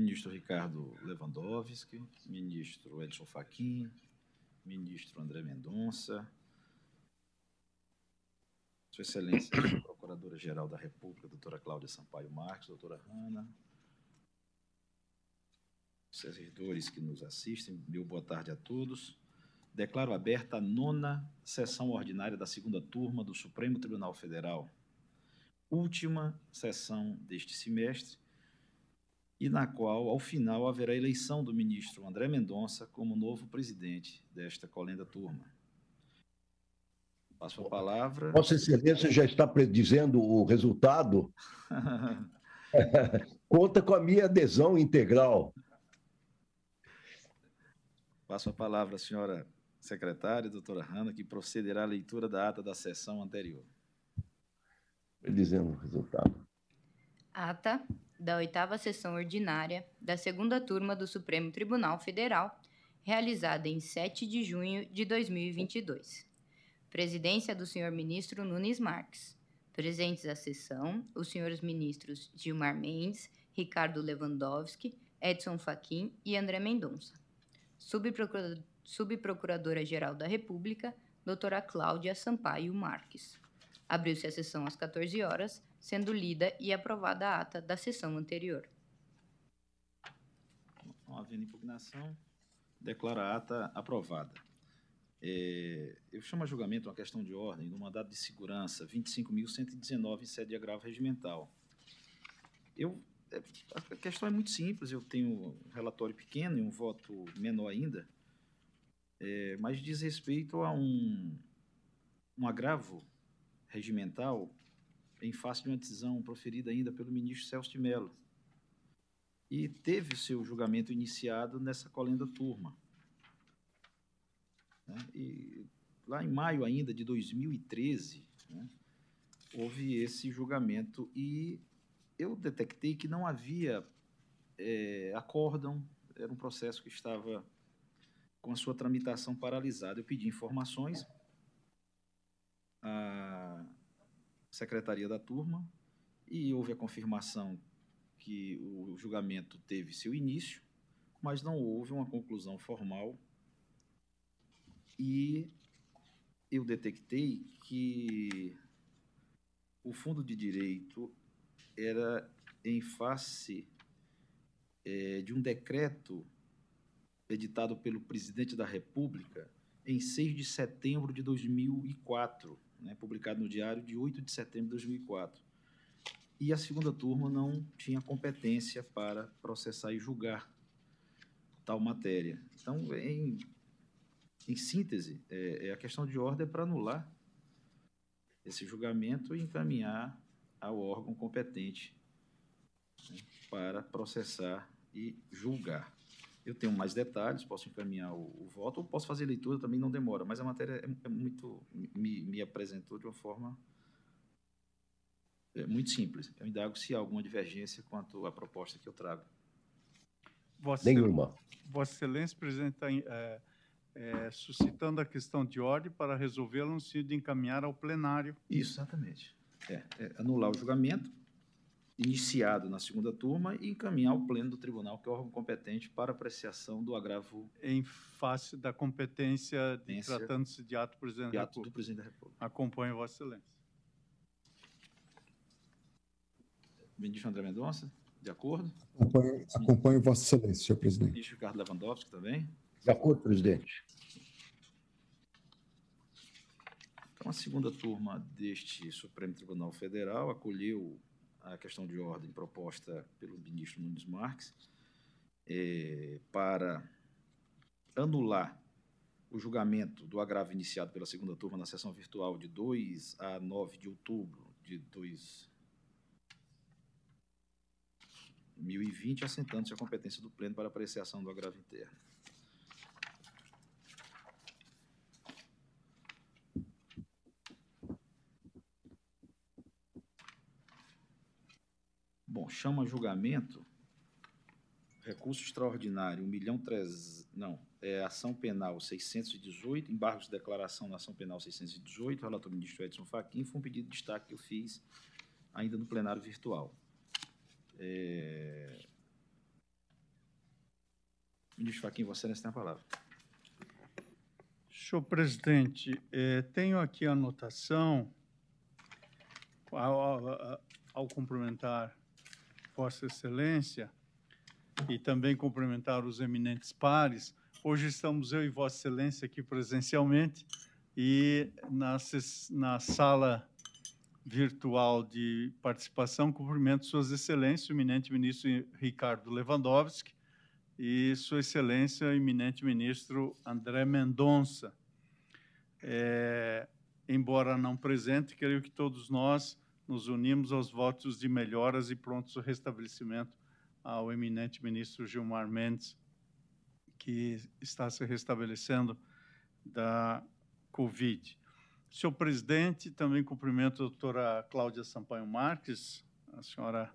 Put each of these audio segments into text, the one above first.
Ministro Ricardo Lewandowski, ministro Edson Fachin, ministro André Mendonça, Sua Excelência, Procuradora-Geral da República, doutora Cláudia Sampaio Marques, doutora Hanna, servidores que nos assistem, meu boa tarde a todos. Declaro aberta a nona sessão ordinária da segunda turma do Supremo Tribunal Federal, última sessão deste semestre, e na qual, ao final, haverá eleição do ministro André Mendonça como novo presidente desta colenda turma. Passo a palavra. Vossa Excelência já está predizendo o resultado? Conta com a minha adesão integral. Passo a palavra à senhora secretária, doutora Hanna, que procederá à leitura da ata da sessão anterior. Dizendo o resultado. Ata da oitava sessão ordinária da segunda turma do Supremo Tribunal Federal, realizada em 7 de junho de 2022. Presidência do senhor ministro Nunes Marques. Presentes à sessão, os senhores ministros Gilmar Mendes, Ricardo Lewandowski, Edson Fachin e André Mendonça. Subprocuradora-Geral da República, doutora Cláudia Sampaio Marques. Abriu-se a sessão às 14 horas, sendo lida e aprovada a ata da sessão anterior. Não havendo impugnação, declaro a ata aprovada. É, eu chamo a julgamento uma questão de ordem no mandado de segurança 25.119 em sede de agravo regimental. Eu, é, a questão é muito simples, eu tenho um relatório pequeno e um voto menor ainda, é, mas diz respeito a um, um agravo regimental em face de uma decisão proferida ainda pelo ministro Celso de Mello. E teve o seu julgamento iniciado nessa colenda turma. Né? E lá em maio ainda de 2013, né, houve esse julgamento e eu detectei que não havia é, acórdão, era um processo que estava com a sua tramitação paralisada. Eu pedi informações à secretaria da turma e houve a confirmação que o julgamento teve seu início, mas não houve uma conclusão formal. E eu detectei que o fundo de direito era em face é, de um decreto editado pelo presidente da República em 6 de setembro de 2004, né, publicado no diário de 8 de setembro de 2004. E a segunda turma não tinha competência para processar e julgar tal matéria. Então, em, em síntese, é, é a questão de ordem é para anular esse julgamento e encaminhar ao órgão competente né, para processar e julgar. Eu tenho mais detalhes, posso encaminhar o, o voto, ou posso fazer leitura, também não demora, mas a matéria é, é muito. Me, me, apresentou de uma forma é, muito simples. Eu indago se há alguma divergência quanto à proposta que eu trago. Vossa Nenhuma. Vossa Excelência, presidente, está é, é, suscitando a questão de ordem para resolvê-la no sentido de encaminhar ao plenário. Isso, exatamente. É, é, anular o julgamento iniciado na segunda turma e encaminhar ao pleno do tribunal, que é o órgão competente para apreciação do agravo. Em face da competência, de, tratando-se de ato do presidente, da República. do presidente da República. Acompanho Vossa Excelência. Ministro André Mendonça, de acordo? Acompanho, acompanho Vossa Excelência, senhor presidente. Ministro Ricardo Lewandowski também? De acordo, presidente. Então, a segunda turma deste Supremo Tribunal Federal acolheu a questão de ordem proposta pelo ministro Nunes Marques é, para anular o julgamento do agravo iniciado pela segunda turma na sessão virtual de 2 a 9 de outubro de 2020, assentando-se a competência do Pleno para apreciação do agravo interno. Bom, chama julgamento, recurso extraordinário, 1 milhão 3, não, é ação penal 618, embargos de declaração na ação penal 618, relator ministro Edson Fachin, foi um pedido de destaque que eu fiz ainda no plenário virtual. É, Ministro Fachin, Vossa Excelência tem a palavra. Senhor presidente, eh, tenho aqui a anotação, ao, ao, ao cumprimentar Vossa Excelência e também cumprimentar os eminentes pares, hoje estamos eu e Vossa Excelência aqui presencialmente e na, na sala virtual de participação, cumprimento Suas Excelências, o eminente ministro Ricardo Lewandowski e Sua Excelência, o eminente ministro André Mendonça. É, embora não presente, creio que todos nós nos unimos aos votos de melhoras e pronto restabelecimento ao eminente ministro Gilmar Mendes, que está se restabelecendo da Covid. Senhor presidente, também cumprimento a doutora Cláudia Sampaio Marques, a senhora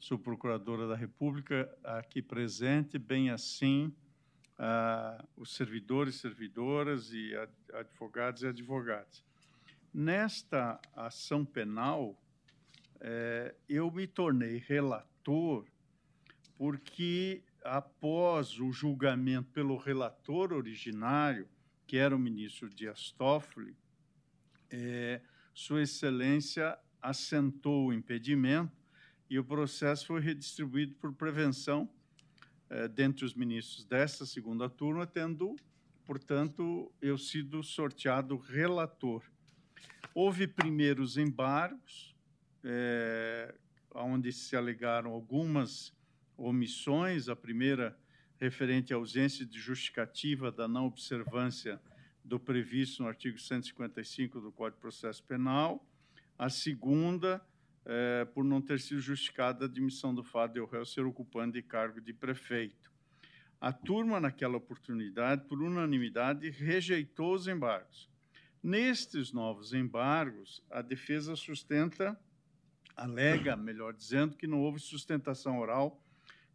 subprocuradora da República, aqui presente, bem assim ah, os servidores, servidoras e ad- advogados e advogadas. Nesta ação penal, eh, eu me tornei relator porque, após o julgamento pelo relator originário, que era o ministro Dias Toffoli, eh, Sua Excelência assentou o impedimento e o processo foi redistribuído por prevenção eh, dentre os ministros desta segunda turma, tendo, portanto, eu sido sorteado relator. Houve primeiros embargos, eh, onde se alegaram algumas omissões, a primeira referente à ausência de justificativa da não observância do previsto no artigo 155 do Código de Processo Penal, a segunda, eh, por não ter sido justificada a admissão do fato de o réu ser ocupante de cargo de prefeito. A turma, naquela oportunidade, por unanimidade, rejeitou os embargos. Nestes novos embargos, a defesa sustenta, alega, melhor dizendo, que não houve sustentação oral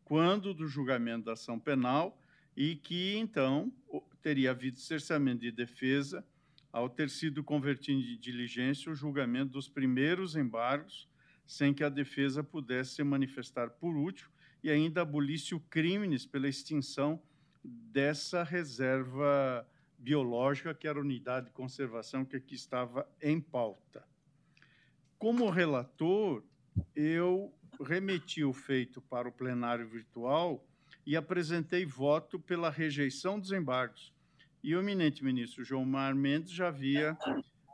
quando do julgamento da ação penal e que, então, teria havido cerceamento de defesa ao ter sido convertido em diligência o julgamento dos primeiros embargos, sem que a defesa pudesse se manifestar por útil e ainda abolisse o crimes pela extinção dessa reserva biológica, que era a unidade de conservação que aqui estava em pauta. Como relator, eu remeti o feito para o plenário virtual e apresentei voto pela rejeição dos embargos. E o eminente ministro João Mar Mendes já havia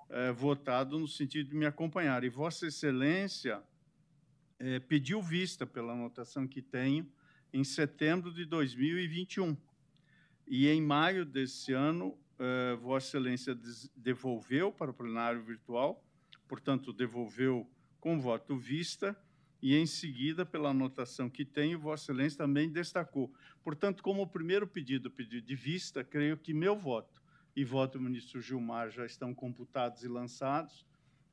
eh, votado no sentido de me acompanhar. E Vossa Excelência eh, pediu vista pela anotação que tenho em setembro de 2021. E em maio desse ano, eh, Vossa Excelência devolveu para o plenário virtual, portanto, devolveu com voto vista, e em seguida, pela anotação que tenho, Vossa Excelência também destacou. Portanto, como o primeiro pedido, o pedido de vista, creio que meu voto e voto do ministro Gilmar já estão computados e lançados.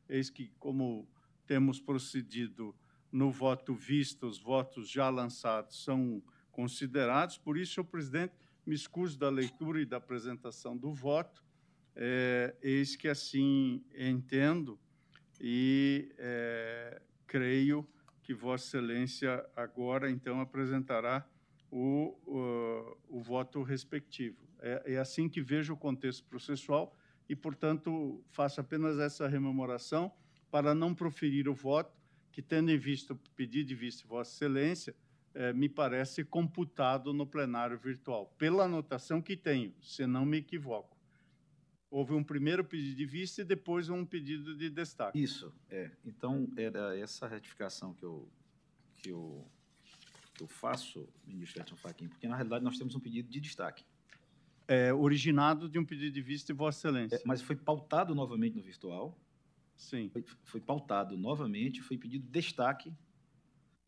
Eis que, como temos procedido no voto visto, os votos já lançados são considerados. Por isso, senhor presidente, me excuso da leitura e da apresentação do voto. É, eis que assim entendo e é, creio que Vossa Excelência agora, então, apresentará o, o, o voto respectivo. É, é assim que vejo o contexto processual e, portanto, faço apenas essa rememoração para não proferir o voto, que, tendo em vista o pedido de vista de Vossa Excelência, eh, me parece computado no plenário virtual, pela anotação que tenho, se não me equivoco. Houve um primeiro pedido de vista e depois um pedido de destaque. Isso, é. Então, era essa retificação que eu, que eu, que eu faço, ministro Edson Fachin, porque, na realidade, nós temos um pedido de destaque. É, originado de um pedido de vista de Vossa Excelência. É, mas foi pautado novamente no virtual, Sim. foi, foi pautado novamente, foi pedido destaque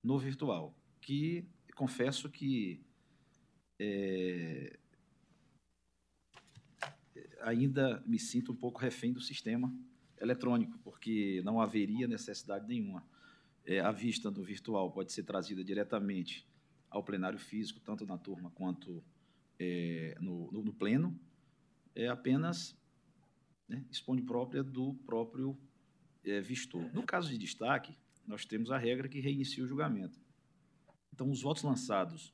no virtual, que confesso que é, ainda me sinto um pouco refém do sistema eletrônico, porque não haveria necessidade nenhuma. É, a vista do virtual pode ser trazida diretamente ao plenário físico, tanto na turma quanto é, no, no, no pleno, é apenas né, expõe própria do próprio é, vistor. No caso de destaque, nós temos a regra que reinicia o julgamento. Então, os votos lançados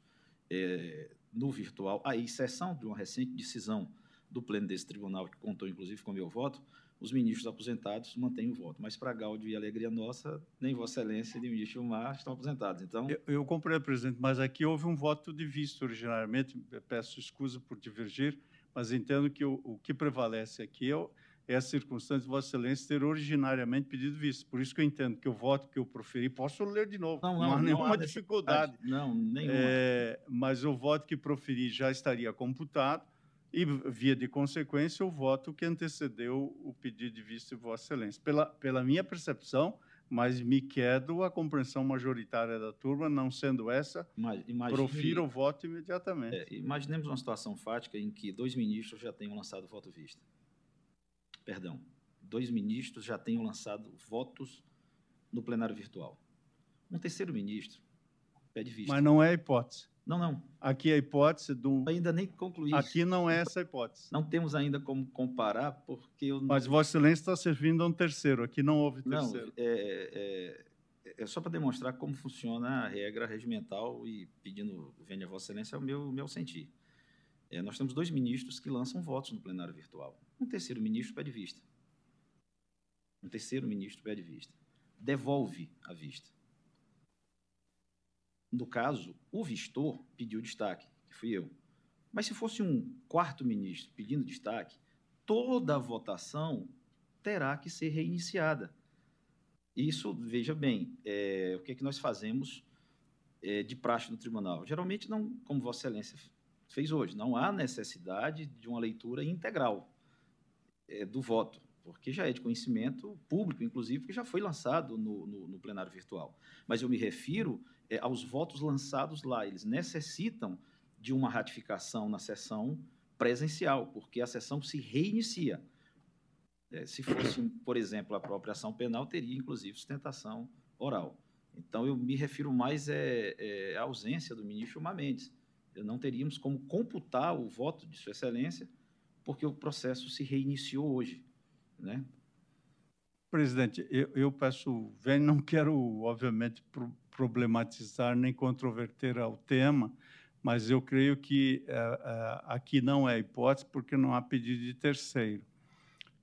é, no virtual, a exceção de uma recente decisão do pleno desse tribunal, que contou inclusive com o meu voto, os ministros aposentados mantêm o voto. Mas para Gáudio e alegria nossa, nem Vossa Excelência nem o ministro Gilmar estão aposentados. Então, Eu, eu compreendo, presidente, mas aqui houve um voto de vista originariamente. Peço escusa por divergir, mas entendo que o, o que prevalece aqui é, é a circunstância de Vossa Excelência ter originariamente pedido vista. Por isso que eu entendo que o voto que eu proferi, posso ler de novo, Não, não, não, há não nenhuma há dificuldade. não, nenhuma. É, mas o voto que proferi já estaria computado e, via de consequência, o voto que antecedeu o pedido de vista de Vossa Excelência. Pela, pela minha percepção, mas me quedo a compreensão majoritária da turma, não sendo essa, Ima- imagine- profiro o voto imediatamente. É, imaginemos uma situação fática em que dois ministros já tenham lançado voto vista. Perdão, dois ministros já tenham lançado votos no plenário virtual. Um terceiro ministro pede vista. Mas não é a hipótese. Não, não, Aqui é a hipótese do. ainda nem concluí. Aqui não é essa a hipótese. Não temos ainda como comparar, porque eu Mas Vossa Excelência está servindo a um terceiro. Aqui não houve Não, terceiro. é, é, é só para demonstrar como funciona a regra regimental e pedindo, venha Vossa Excelência, é o meu, meu sentir. É, nós temos dois ministros que lançam votos no plenário virtual. Um terceiro ministro pede vista. Um terceiro ministro pede vista. Devolve a vista. No caso, o vistor pediu destaque, que fui eu. Mas se fosse um quarto ministro pedindo destaque, toda a votação terá que ser reiniciada. Isso, veja bem, é, o que, é que nós fazemos é, de praxe no tribunal? Geralmente, não, como Vossa Excelência fez hoje, não há necessidade de uma leitura integral é, do voto, porque já é de conhecimento público, inclusive, porque já foi lançado no, no, no plenário virtual. Mas eu me refiro é, aos votos lançados lá, eles necessitam de uma ratificação na sessão presencial, porque a sessão se reinicia. É, se fosse, por exemplo, a própria ação penal, teria inclusive sustentação oral. Então, eu me refiro mais é, é, à ausência do ministro Gilmar Mendes. Não teríamos como computar o voto de Sua Excelência, porque o processo se reiniciou hoje. Né? Presidente, eu, eu peço, vem, não quero, obviamente, pro- problematizar nem controverter ao tema, mas eu creio que eh, eh, aqui não é hipótese, porque não há pedido de terceiro.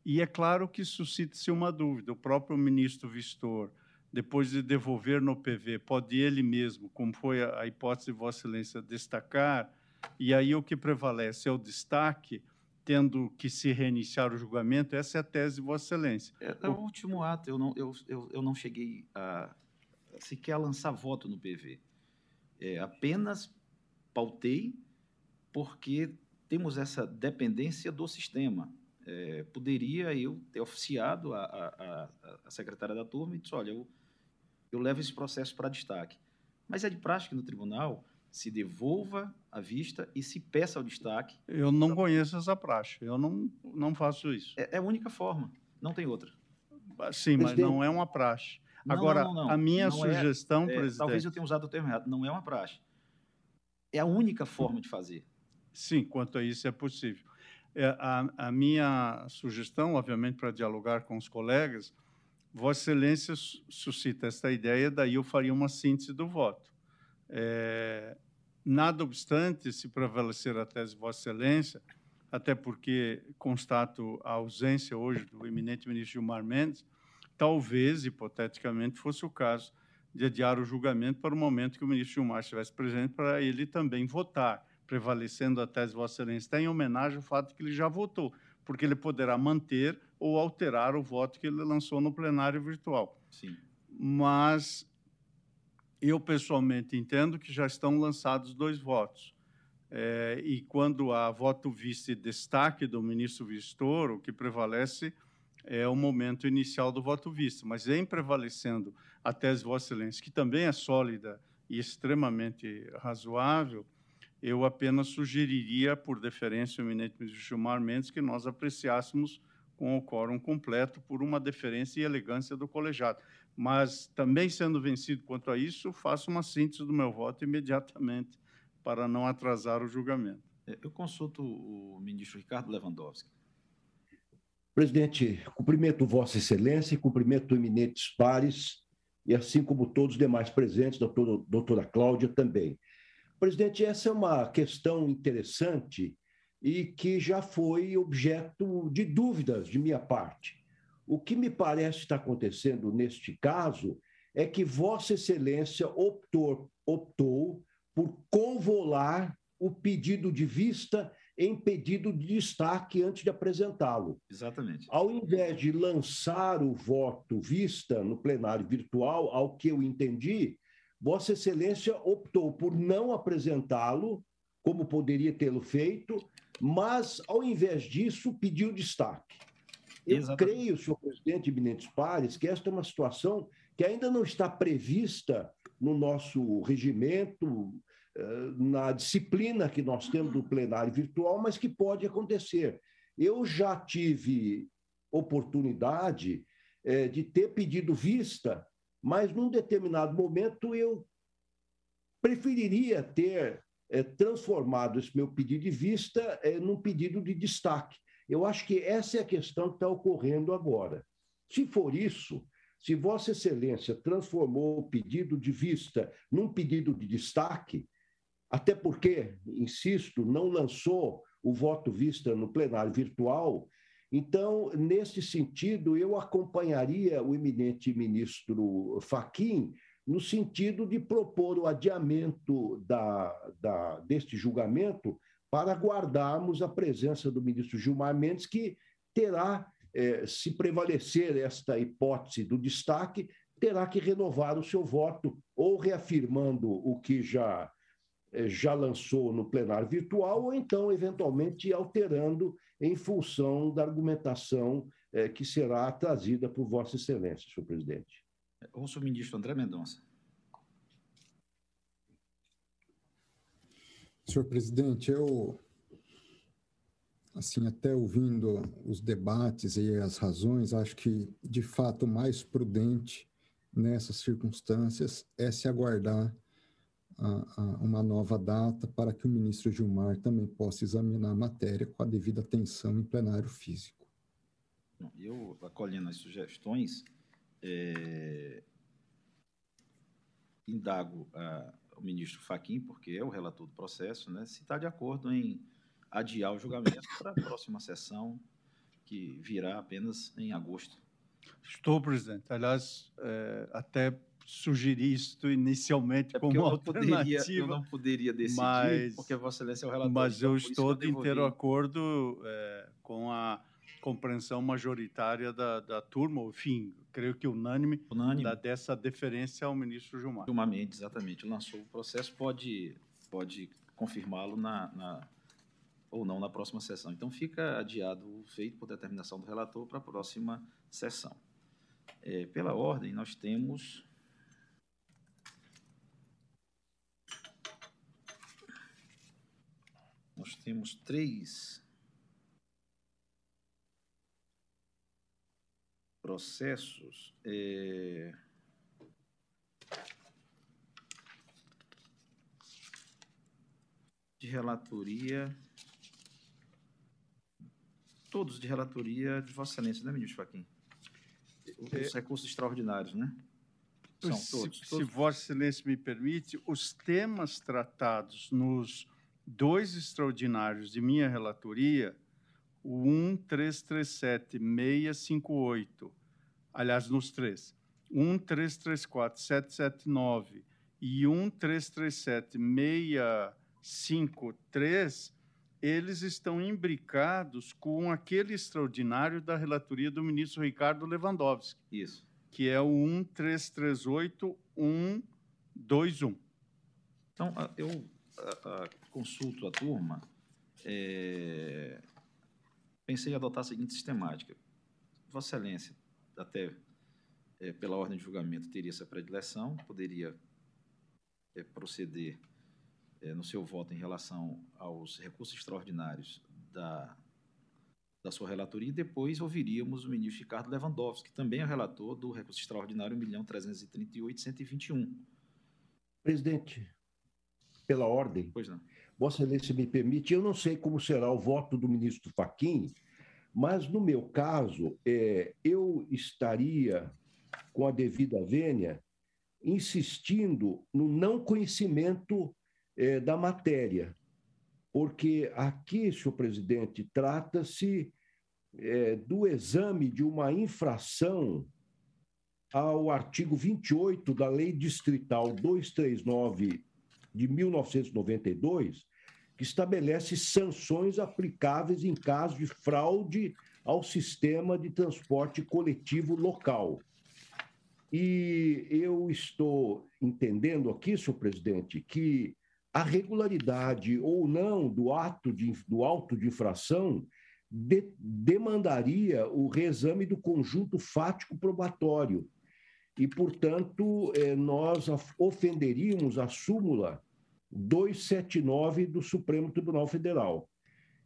E é claro que suscita-se uma dúvida. O próprio ministro Vistor, depois de devolver no PV, pode ele mesmo, como foi a, a hipótese de Vossa Excelência, destacar, e aí o que prevalece é o destaque, tendo que se reiniciar o julgamento, essa é a tese de Vossa Excelência. É, é o último ato, eu não, eu, eu, eu não cheguei a sequer a lançar voto no PV. É, apenas pautei porque temos essa dependência do sistema. É, poderia eu ter oficiado a, a, a, a secretária da turma e disse, olha, eu, eu levo esse processo para destaque. Mas é de prática no tribunal, se devolva a vista e se peça o destaque. Eu não conheço essa praxe, eu não, não faço isso. É, é a única forma, não tem outra. Sim, mas não é uma praxe. Não, Agora, não, não, não. a minha Não é- sugestão, É, presidente... talvez eu tenha usado o termo errado, não é uma praxe. É a única forma de fazer. Sim, quanto a isso é possível. É, a, a minha sugestão, obviamente, para dialogar com os colegas, Vossa Excelência su- suscita esta ideia, daí eu faria uma síntese do voto. É, nada obstante, se prevalecer a tese de Vossa Excelência, até porque constato a ausência hoje do eminente ministro Gilmar Mendes, talvez, hipoteticamente, fosse o caso de adiar o julgamento para o momento que o ministro Gilmar estivesse presente, para ele também votar, prevalecendo a tese de Vossa Excelência, está em homenagem ao fato de que ele já votou, porque ele poderá manter ou alterar o voto que ele lançou no plenário virtual. Sim. Mas eu, pessoalmente, entendo que já estão lançados dois votos. É, e quando há voto vice destaque do ministro Vistor, o que prevalece é o momento inicial do voto visto, mas em prevalecendo a tese Vossa Excelência, que também é sólida e extremamente razoável, eu apenas sugeriria, por deferência ao eminente ministro Gilmar Mendes, que nós apreciássemos com o quórum completo por uma deferência e elegância do colegiado. Mas, também sendo vencido quanto a isso, faço uma síntese do meu voto imediatamente, para não atrasar o julgamento. É, Eu consulto o ministro Ricardo Lewandowski. Presidente, cumprimento Vossa Excelência e cumprimento eminentes pares, e assim como todos os demais presentes, doutor, doutora Cláudia também. Presidente, essa é uma questão interessante e que já foi objeto de dúvidas de minha parte. O que me parece estar acontecendo neste caso é que Vossa Excelência optou, optou por convolar o pedido de vista em pedido de destaque antes de apresentá-lo. Exatamente. Ao invés de lançar o voto vista no plenário virtual, ao que eu entendi, Vossa Excelência optou por não apresentá-lo, como poderia tê-lo feito, mas, ao invés disso, pediu destaque. Eu Exatamente. creio, senhor presidente Eminentes Pares, que esta é uma situação que ainda não está prevista no nosso regimento, eh, na disciplina que nós temos do plenário virtual, mas que pode acontecer. Eu já tive oportunidade eh, de ter pedido vista, mas num determinado momento eu preferiria ter eh, transformado esse meu pedido de vista num pedido de destaque. Eu acho que essa é a questão que está ocorrendo agora. Se for isso, se Vossa Excelência transformou o pedido de vista num pedido de destaque, até porque, insisto, não lançou o voto vista no plenário virtual. Então, nesse sentido, eu acompanharia o eminente ministro Faquim no sentido de propor o adiamento da, da, deste julgamento para aguardarmos a presença do ministro Gilmar Mendes, que terá, eh, se prevalecer esta hipótese do destaque, terá que renovar o seu voto, ou reafirmando o que já é, já lançou no plenário virtual, ou então, eventualmente, alterando em função da argumentação é, que será trazida por Vossa Excelência, senhor presidente. Ouço o ministro André Mendonça. Senhor presidente, eu, assim, até ouvindo os debates e as razões, acho que, de fato, o mais prudente nessas circunstâncias é se aguardar a, a uma nova data para que o ministro Gilmar também possa examinar a matéria com a devida atenção em plenário físico. Eu, acolhendo as sugestões, é, indago a, ao ministro Faquim, porque é o relator do processo, né, se está de acordo em adiar o julgamento para a próxima sessão, que virá apenas em agosto. Estou, presidente. Aliás, é, até sugeri isso inicialmente é como eu alternativa. Poderia, eu não poderia decidir, mas, porque Vossa Excelência é o relator. Mas eu então, estou de inteiro acordo é, com a compreensão majoritária da, da turma, enfim, creio que unânime, unânime. Da, dessa deferência ao ministro Gilmar. Gilmar Mendes, exatamente. Lançou o processo, pode, pode confirmá-lo na, na, ou não na próxima sessão. Então, fica adiado o feito por determinação do relator para a próxima sessão. É, pela ordem, nós temos nós temos três processos. É, de relatoria, todos de relatoria de Vossa Excelência, né, ministro Faquim? Os é, recursos extraordinários, né? São se, todos, todos. Se Vossa Excelência me permite, os temas tratados nos dois extraordinários de minha relatoria, o 1337658, aliás, nos três, 1334779 e 1337653, eles estão imbricados com aquele extraordinário da relatoria do ministro Ricardo Lewandowski. Isso. Que é o 1338121. Então, eu consulto a turma, é, pensei em adotar a seguinte sistemática. Vossa Excelência, até é, pela ordem de julgamento, teria essa predileção, poderia é, proceder é, no seu voto em relação aos recursos extraordinários da, da sua relatoria, e depois ouviríamos o ministro Ricardo Lewandowski, que também é relator do recurso extraordinário 1.338.121. Presidente, pela ordem. Pois não. Vossa Excelência me permite, eu não sei como será o voto do ministro Faquim, mas no meu caso, é, eu estaria, com a devida vênia, insistindo no não conhecimento é, da matéria, porque aqui, senhor presidente, trata-se é, do exame de uma infração ao artigo 28 da Lei Distrital 239 de 1992, que estabelece sanções aplicáveis em caso de fraude ao sistema de transporte coletivo local. E eu estou entendendo aqui, senhor presidente, que a regularidade ou não do ato de, do auto de infração de, demandaria o reexame do conjunto fático probatório. E, portanto, eh, nós ofenderíamos a súmula 279 do Supremo Tribunal Federal.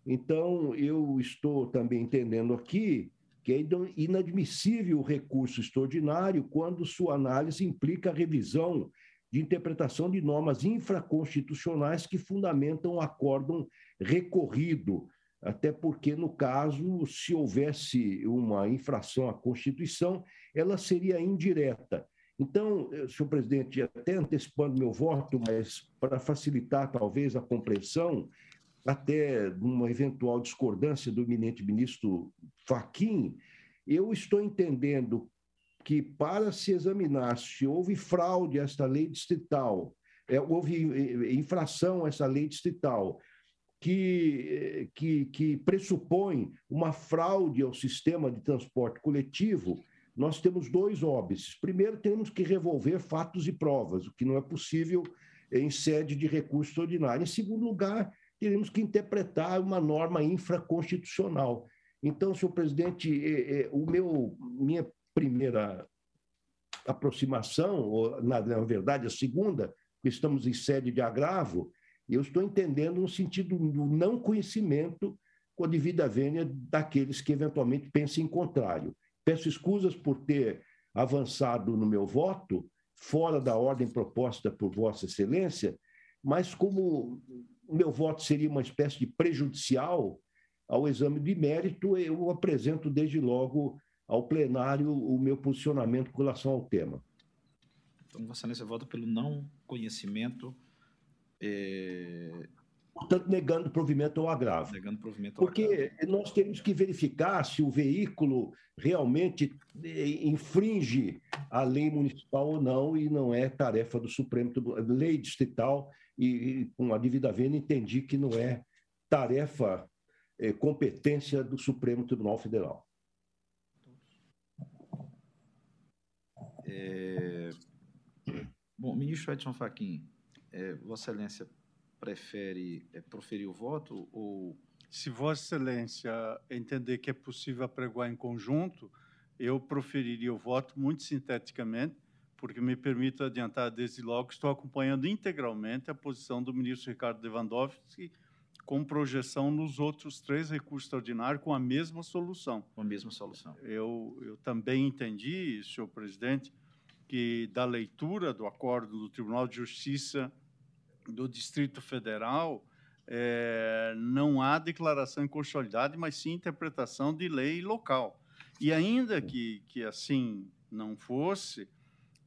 Então, eu estou também entendendo aqui que é inadmissível o recurso extraordinário quando sua análise implica a revisão de interpretação de normas infraconstitucionais que fundamentam o acórdão recorrido, até porque, no caso, se houvesse uma infração à Constituição, ela seria indireta. Então, eh, senhor presidente, até antecipando meu voto, mas para facilitar talvez a compreensão, até uma eventual discordância do eminente ministro Faquim, eu estou entendendo que para se examinar se houve fraude a esta lei distrital, é, houve eh, infração a essa lei distrital, que, eh, que, que pressupõe uma fraude ao sistema de transporte coletivo, nós temos dois óbices. Primeiro, temos que revolver fatos e provas, o que não é possível em sede de recurso extraordinário. Em segundo lugar, teremos que interpretar uma norma infraconstitucional. Então, senhor presidente, é, é, o meu, minha primeira aproximação, ou, na, verdade, a segunda, estamos em sede de agravo, eu estou entendendo no sentido do não conhecimento com a devida vênia daqueles que eventualmente pensem em contrário. Peço escusas por ter avançado no meu voto, fora da ordem proposta por Vossa Excelência, mas como o meu voto seria uma espécie de prejudicial ao exame de mérito, eu apresento desde logo ao plenário o meu posicionamento com relação ao tema. Então, Vossa Excelência vota pelo não conhecimento é, portanto, negando provimento ao agravo. Negando provimento ao Porque agravo. nós temos que verificar se o veículo realmente eh, infringe a lei municipal ou não, e não é tarefa do Supremo Tribunal, lei distrital, e, com a devida venda entendi que não é tarefa, é, competência do Supremo Tribunal Federal. É... Bom, ministro Edson Fachin, é, Vossa Excelência prefere é, proferir o voto ou se Vossa Excelência entender que é possível apregoar em conjunto, eu proferiria o voto muito sinteticamente, porque me permito adiantar desde logo que estou acompanhando integralmente a posição do ministro Ricardo Lewandowski com projeção nos outros três recursos extraordinários com a mesma solução. Com a mesma solução. Eu, eu também entendi, senhor presidente, que da leitura do acordo do Tribunal de Justiça do Distrito Federal, é, não há declaração de constitucionalidade, mas sim interpretação de lei local. E ainda que, que assim não fosse,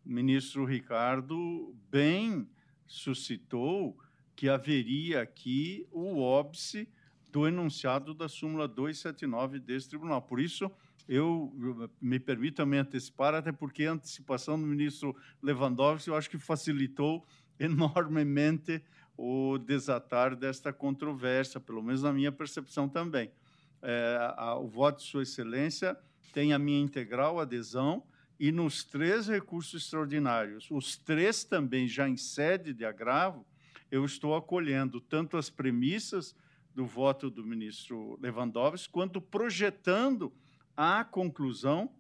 o ministro Ricardo bem suscitou que haveria aqui o óbice do enunciado da súmula 279 desse tribunal. Por isso, eu, eu me permito também antecipar, até porque a antecipação do ministro Lewandowski, eu acho que facilitou enormemente o desatar desta controvérsia, pelo menos na minha percepção também. É, a, o voto de Sua Excelência tem a minha integral adesão e nos três recursos extraordinários, os três também já em sede de agravo, eu estou acolhendo tanto as premissas do voto do ministro Lewandowski, quanto projetando a conclusão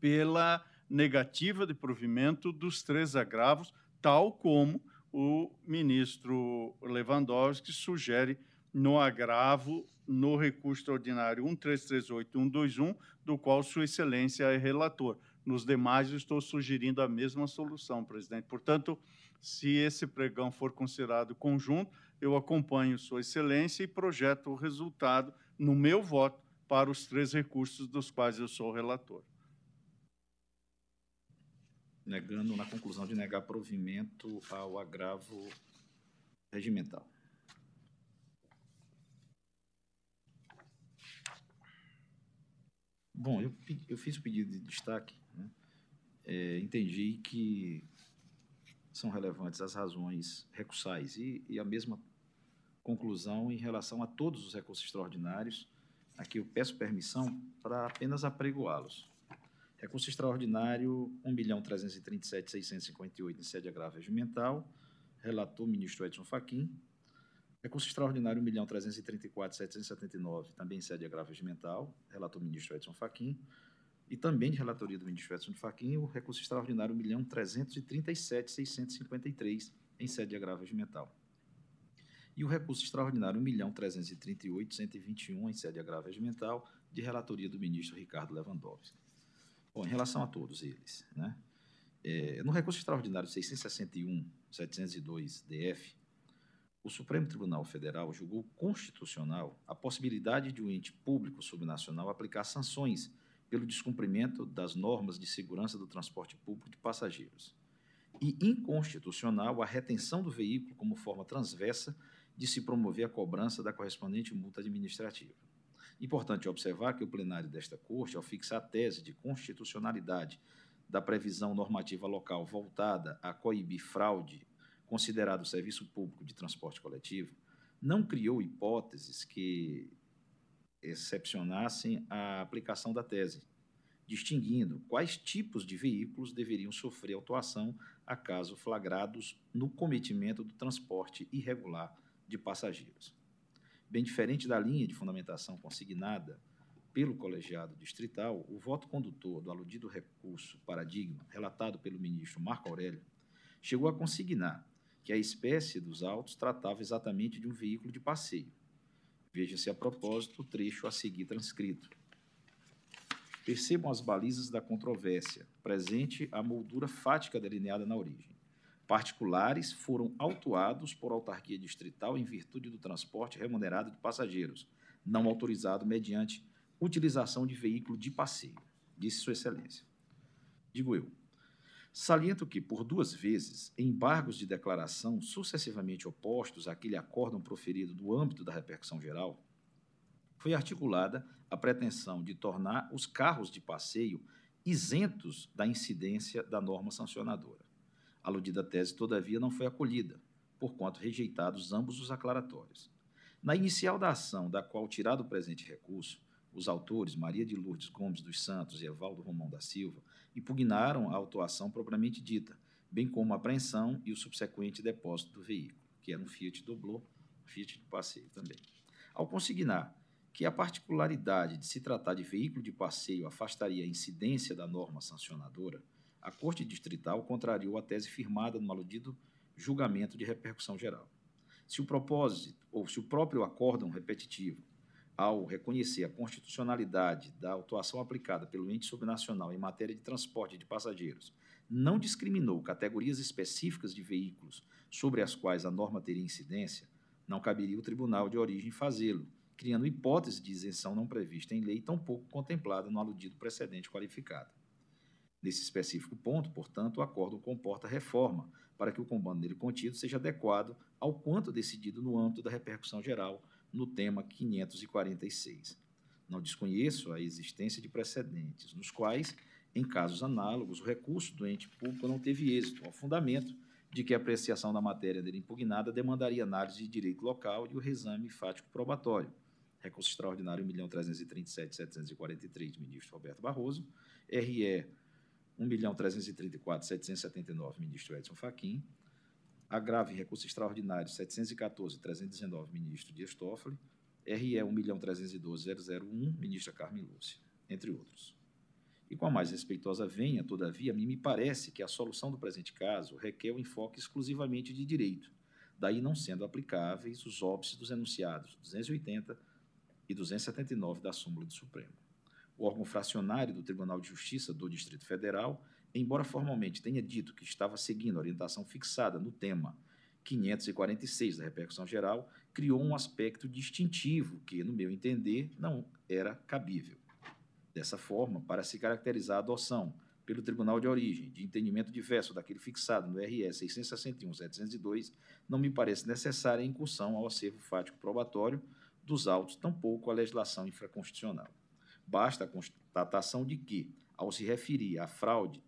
pela negativa de provimento dos três agravos, tal como o ministro Lewandowski sugere no agravo no recurso extraordinário 1338 e 121, do qual Sua Excelência é relator. Nos demais, eu estou sugerindo a mesma solução, presidente. Portanto, se esse pregão for considerado conjunto, eu acompanho Sua Excelência e projeto o resultado no meu voto para os três recursos dos quais eu sou relator negando na conclusão de negar provimento ao agravo regimental. Bom, eu, eu fiz o pedido de destaque, né? é, entendi que são relevantes as razões recursais e, e, a mesma conclusão em relação a todos os recursos extraordinários. Aqui eu peço permissão para apenas apregoá-los. Recurso extraordinário 1.337.658 em sede agravo regimental, relator ministro Edson Fachin. Recurso extraordinário 1.334.779, também em sede agravo regimental, relator ministro Edson Fachin e também de relatoria do ministro Edson Fachin, o recurso extraordinário 1.337.653, em sede de agravo regimental. E o recurso extraordinário 1.338.121, em sede de agravo regimental, de relatoria do ministro Ricardo Lewandowski. Bom, em relação a todos eles, né? É, no recurso extraordinário 661.702 DF, o Supremo Tribunal Federal julgou constitucional a possibilidade de um ente público subnacional aplicar sanções pelo descumprimento das normas de segurança do transporte público de passageiros. E inconstitucional a retenção do veículo como forma transversa de se promover a cobrança da correspondente multa administrativa. Importante observar que o plenário desta Corte, ao fixar a tese de constitucionalidade da previsão normativa local voltada a coibir fraude considerado serviço público de transporte coletivo, não criou hipóteses que excepcionassem a aplicação da tese, distinguindo quais tipos de veículos deveriam sofrer autuação acaso flagrados no cometimento do transporte irregular de passageiros. Bem diferente da linha de fundamentação consignada pelo colegiado distrital, o voto condutor do aludido recurso paradigma, relatado pelo ministro Marco Aurélio, chegou a consignar que a espécie dos autos tratava exatamente de um veículo de passeio, Veja-se a propósito o trecho a seguir transcrito. Percebam as balizas da controvérsia, presente a moldura fática delineada na origem. Particulares foram autuados por autarquia distrital em virtude do transporte remunerado de passageiros, não autorizado mediante utilização de veículo de passeio, disse Sua Excelência. Digo eu, Saliento que, por duas vezes, embargos de declaração sucessivamente opostos àquele acórdão proferido no âmbito da repercussão geral, foi articulada a pretensão de tornar os carros de passeio isentos da incidência da norma sancionadora. Aludida tese, todavia, não foi acolhida, porquanto rejeitados ambos os aclaratórios. Na inicial da ação, da qual tirado o presente recurso, os autores, Maria de Lourdes Gomes dos Santos e Evaldo Romão da Silva, impugnaram a autuação propriamente dita, bem como a apreensão e o subsequente depósito do veículo, que era um Fiat Doblô, Fiat de passeio também. Ao consignar que a particularidade de se tratar de veículo de passeio afastaria a incidência da norma sancionadora, a Corte Distrital contrariou a tese firmada no aludido julgamento de repercussão geral. Se o propósito, ou se o próprio acórdão repetitivo ao reconhecer a constitucionalidade da autuação aplicada pelo ente subnacional em matéria de transporte de passageiros, não discriminou categorias específicas de veículos sobre as quais a norma teria incidência, não caberia o tribunal de origem fazê-lo, criando hipótese de isenção não prevista em lei, tampouco contemplada no aludido precedente qualificado. Nesse específico ponto, portanto, o acordo comporta reforma para que o combando nele contido seja adequado ao quanto decidido no âmbito da repercussão geral no tema 546. Não desconheço a existência de precedentes, nos quais, em casos análogos, o recurso do ente público não teve êxito, ao fundamento de que a apreciação da matéria dele impugnada demandaria análise de direito local e o reexame fático probatório. Recurso extraordinário 1.337.743, ministro Roberto Barroso. RE 1.334.779, ministro Edson Fachin agrave recurso extraordinário 714.319, ministro Dias Toffoli, RE 1.312.001, ministra Carmen Lúcia, entre outros. E com a mais respeitosa venha, todavia, a mim me parece que a solução do presente caso requer o enfoque exclusivamente de direito, daí não sendo aplicáveis os óbices dos enunciados 280 e 279 da súmula do Supremo. O órgão fracionário do Tribunal de Justiça do Distrito Federal embora formalmente tenha dito que estava seguindo a orientação fixada no tema 546 da repercussão geral, criou um aspecto distintivo que, no meu entender, não era cabível. Dessa forma, para se caracterizar a adoção pelo tribunal de origem, de entendimento diverso daquele fixado no RS 661-702, não me parece necessária a incursão ao acervo fático probatório dos autos, tampouco a legislação infraconstitucional. Basta a constatação de que, ao se referir à fraude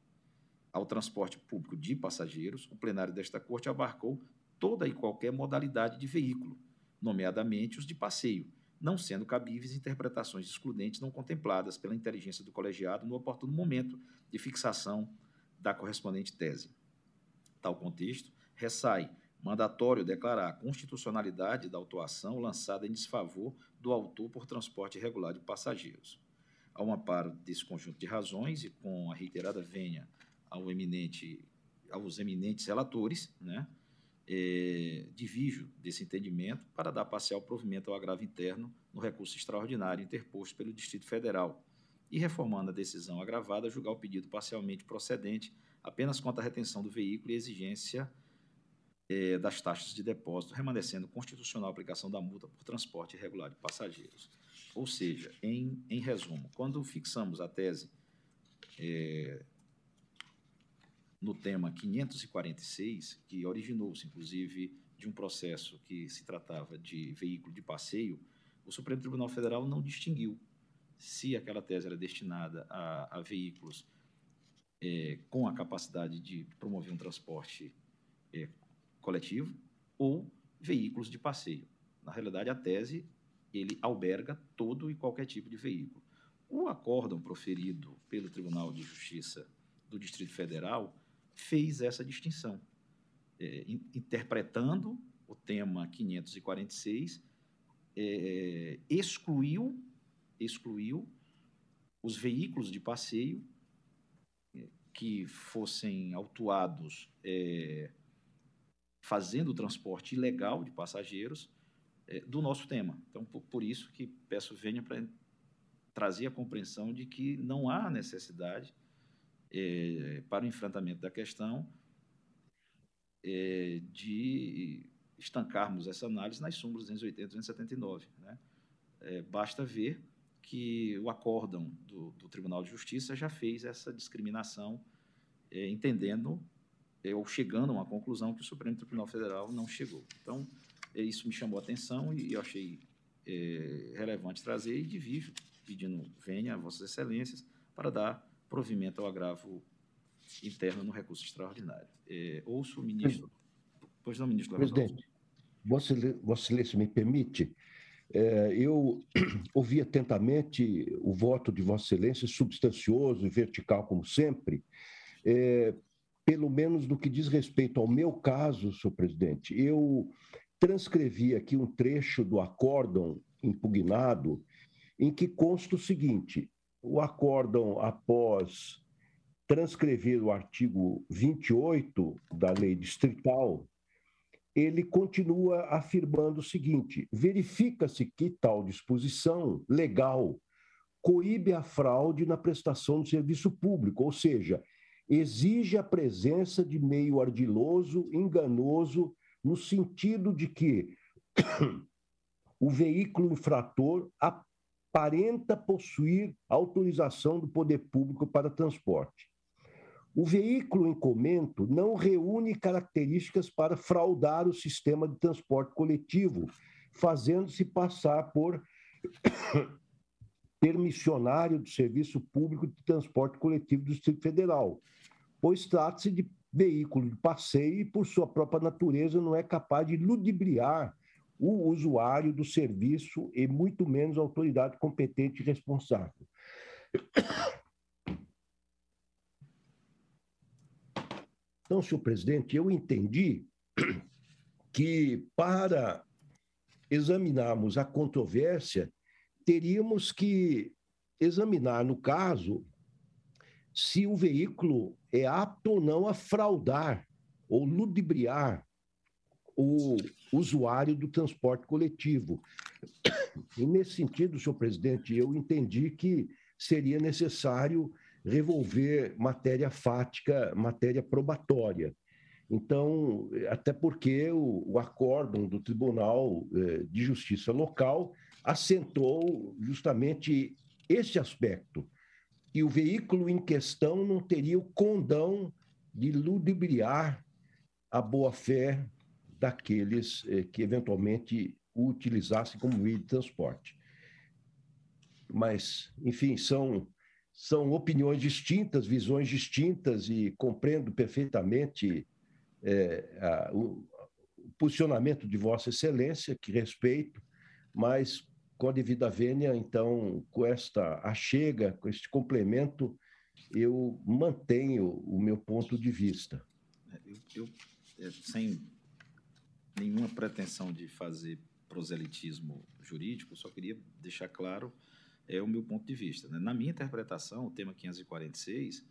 ao transporte público de passageiros, o plenário desta Corte abarcou toda e qualquer modalidade de veículo, nomeadamente os de passeio, não sendo cabíveis interpretações excludentes não contempladas pela inteligência do colegiado no oportuno momento de fixação da correspondente tese. Tal contexto, ressai mandatório declarar a constitucionalidade da autuação lançada em desfavor do autor por transporte irregular de passageiros. Ao amparo desse conjunto de razões e com a reiterada venha ao eminente, aos eminentes relatores, né, é, divijo desse entendimento para dar parcial provimento ao agravo interno no recurso extraordinário interposto pelo Distrito Federal e, reformando a decisão agravada, julgar o pedido parcialmente procedente apenas quanto à retenção do veículo e exigência é, das taxas de depósito, remanescendo constitucional a aplicação da multa por transporte irregular de passageiros. Ou seja, em, em resumo, quando fixamos a tese é, no tema 546, que originou-se, inclusive, de um processo que se tratava de veículo de passeio, o Supremo Tribunal Federal não distinguiu se aquela tese era destinada a, a veículos é, com a capacidade de promover um transporte é, coletivo ou veículos de passeio. Na realidade, a tese ele alberga todo e qualquer tipo de veículo. O acórdão proferido pelo Tribunal de Justiça do Distrito Federal fez essa distinção, é, interpretando o tema 546, é, excluiu, excluiu os veículos de passeio é, que fossem autuados é, fazendo o transporte ilegal de passageiros é, do nosso tema. Então, por, isso que peço venha para trazer a compreensão de que não há necessidade é, para o enfrentamento da questão é, de estancarmos essa análise nas súmulas 280 e 279. Né? É, basta ver que o acórdão do, do, Tribunal de Justiça já fez essa discriminação, é, entendendo ou chegando a uma conclusão que o Supremo Tribunal Federal não chegou. Então, isso me chamou a atenção e eu achei relevante trazer e divido, pedindo venha a Vossas Excelências para dar provimento ao agravo interno no recurso extraordinário. É, ouço o ministro. Pois não, ministro Presidente, Vossa Excelência me permite? É, eu ouvi atentamente o voto de Vossa Excelência, substancioso e vertical, como sempre, é, pelo menos no que diz respeito ao meu caso, senhor presidente. Eu transcrevi aqui um trecho do acórdão impugnado, em que consta o seguinte: o acórdão, após transcrever o artigo 28 da lei distrital, ele continua afirmando o seguinte: verifica-se que tal disposição legal coíbe a fraude na prestação do serviço público, ou seja, exige a presença de meio ardiloso, enganoso, no sentido de que o veículo infrator aparenta possuir autorização do poder público para transporte. O veículo em comento não reúne características para fraudar o sistema de transporte coletivo, fazendo-se passar por permissionário do Serviço Público de Transporte Coletivo do Distrito Federal, pois trata-se de veículo de passeio e, por sua própria natureza, não é capaz de ludibriar o usuário do serviço e muito menos a autoridade competente e responsável. Então, senhor presidente, eu entendi que para examinarmos a controvérsia, teríamos que examinar, no caso, se o veículo é apto ou não a fraudar ou ludibriar o usuário do transporte coletivo. E, nesse sentido, senhor presidente, eu entendi que seria necessário revolver matéria fática, matéria probatória. Então, até porque o, o acórdão do Tribunal eh, de Justiça Local assentou justamente esse aspecto. E o veículo em questão não teria o condão de ludibriar a boa-fé daqueles eh, que eventualmente o utilizassem como meio de transporte. Mas, enfim, são, são opiniões distintas, visões distintas, e compreendo perfeitamente é, a, o, o posicionamento de Vossa Excelência, que respeito, mas com a devida vênia, então, com esta achega, com este complemento, eu mantenho o meu ponto de vista. Eu, eu é, sem nenhuma pretensão de fazer proselitismo jurídico, só queria deixar claro é o meu ponto de vista. Né? Na minha interpretação, o tema 546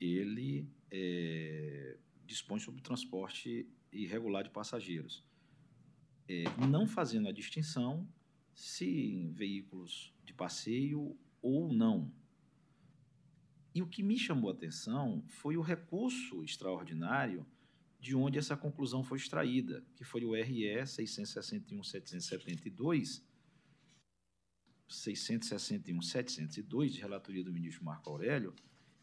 ele é, dispõe sobre o transporte irregular de passageiros, é, não fazendo a distinção se em veículos de passeio ou não. E o que me chamou a atenção foi o recurso extraordinário de onde essa conclusão foi extraída, que foi o RE 661-772, 661-702, de relatoria do ministro Marco Aurélio,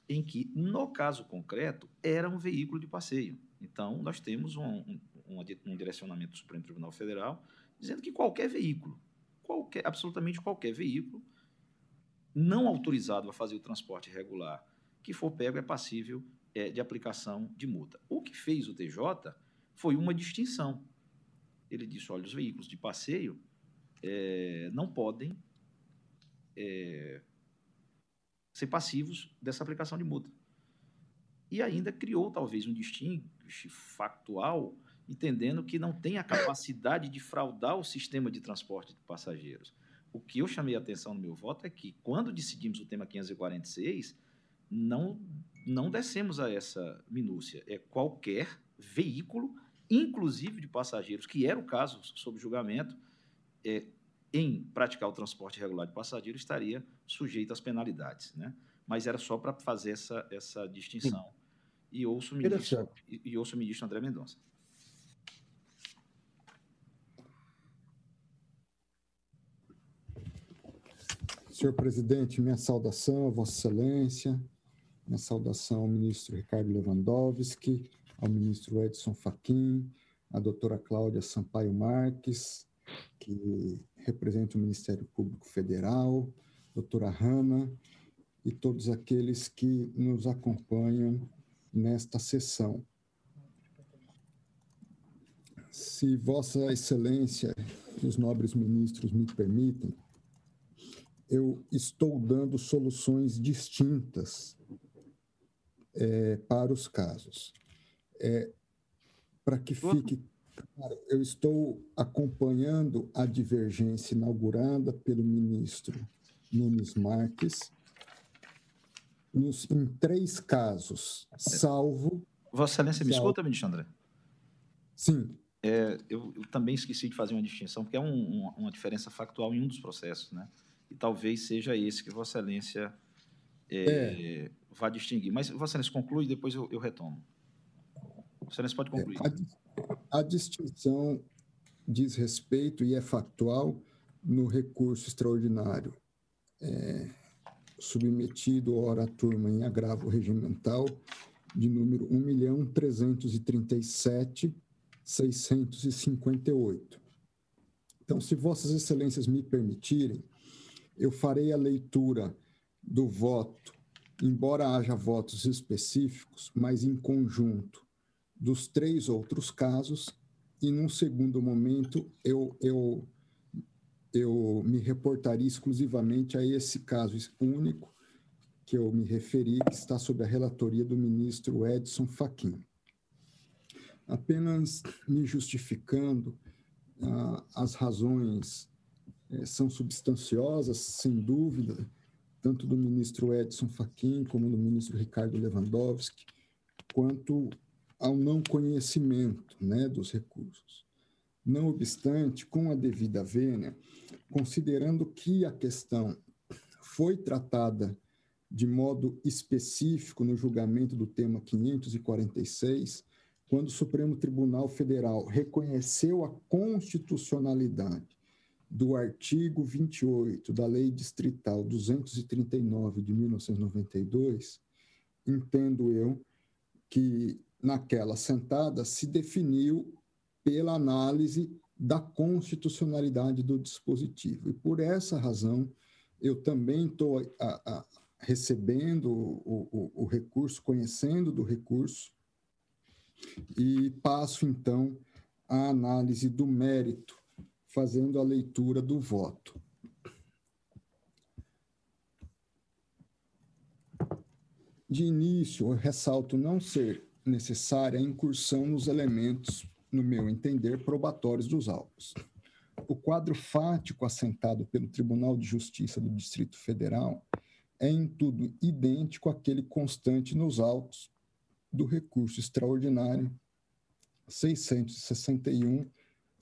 em que, no caso concreto, era um veículo de passeio. Então, nós temos um, um, um direcionamento do Supremo Tribunal Federal dizendo que qualquer veículo, qualquer, absolutamente qualquer veículo, não autorizado a fazer o transporte regular que for pego é passível é, de aplicação de multa. O que fez o TJ foi uma distinção. Ele disse: olha, os veículos de passeio é, não podem é, ser passivos dessa aplicação de multa. E ainda criou, talvez, um distingue factual, entendendo que não tem a capacidade de fraudar o sistema de transporte de passageiros. O que eu chamei a atenção no meu voto é que, quando decidimos o tema 546, não não descemos a essa minúcia. É qualquer veículo, inclusive de passageiros, que era o caso sob julgamento, é, em praticar o transporte regular de passageiros, estaria sujeito às penalidades. Né? Mas era só para fazer essa, essa distinção. E ouço, ministro, e, e ouço o ministro André Mendonça. Senhor presidente, minha saudação a Vossa Excelência, minha saudação ao ministro Ricardo Lewandowski, ao ministro Edson Fachin, à doutora Cláudia Sampaio Marques, que representa o Ministério Público Federal, doutora Hanna e todos aqueles que nos acompanham nesta sessão. Se Vossa Excelência e os nobres ministros me permitem, eu estou dando soluções distintas é, para os casos. É, para que fique claro, eu estou acompanhando a divergência inaugurada pelo ministro Nunes Marques nos, em três casos, salvo. Vossa Excelência, me salvo, escuta, ministro André? Sim. É, eu, eu, também esqueci de fazer uma distinção, porque é um, uma, uma diferença factual em um dos processos, né? E talvez seja esse que Vossa Excelência é, é. vá distinguir. Mas Vossa Excelência conclui e depois eu, eu retomo. Vossa Excelência pode concluir. A, a, distinção diz respeito e é factual no recurso extraordinário é, submetido ora à turma em agravo regimental de número 1.337.658. Então, se Vossas Excelências me permitirem, eu farei a leitura do voto, embora haja votos específicos, mas em conjunto dos três outros casos, e num segundo momento eu, eu, eu me reportaria exclusivamente a esse caso único que eu me referi, que está sob a relatoria do ministro Edson Fachin. Apenas me justificando, ah, as razões são substanciosas, sem dúvida, tanto do ministro Edson Fachin como do ministro Ricardo Lewandowski, quanto ao não conhecimento né, dos recursos. Não obstante, com a devida vênia, considerando que a questão foi tratada de modo específico no julgamento do tema 546, quando o Supremo Tribunal Federal reconheceu a constitucionalidade do artigo 28 da Lei Distrital 239 de 1992, entendo eu que naquela sentada se definiu pela análise da constitucionalidade do dispositivo. E por essa razão, eu também estou recebendo o, o, o recurso, conhecendo do recurso, e passo então à análise do mérito, fazendo a leitura do voto. De início, eu ressalto não ser necessária a incursão nos elementos, no meu entender, probatórios dos autos. O quadro fático assentado pelo Tribunal de Justiça do Distrito Federal é em tudo idêntico àquele constante nos autos do recurso extraordinário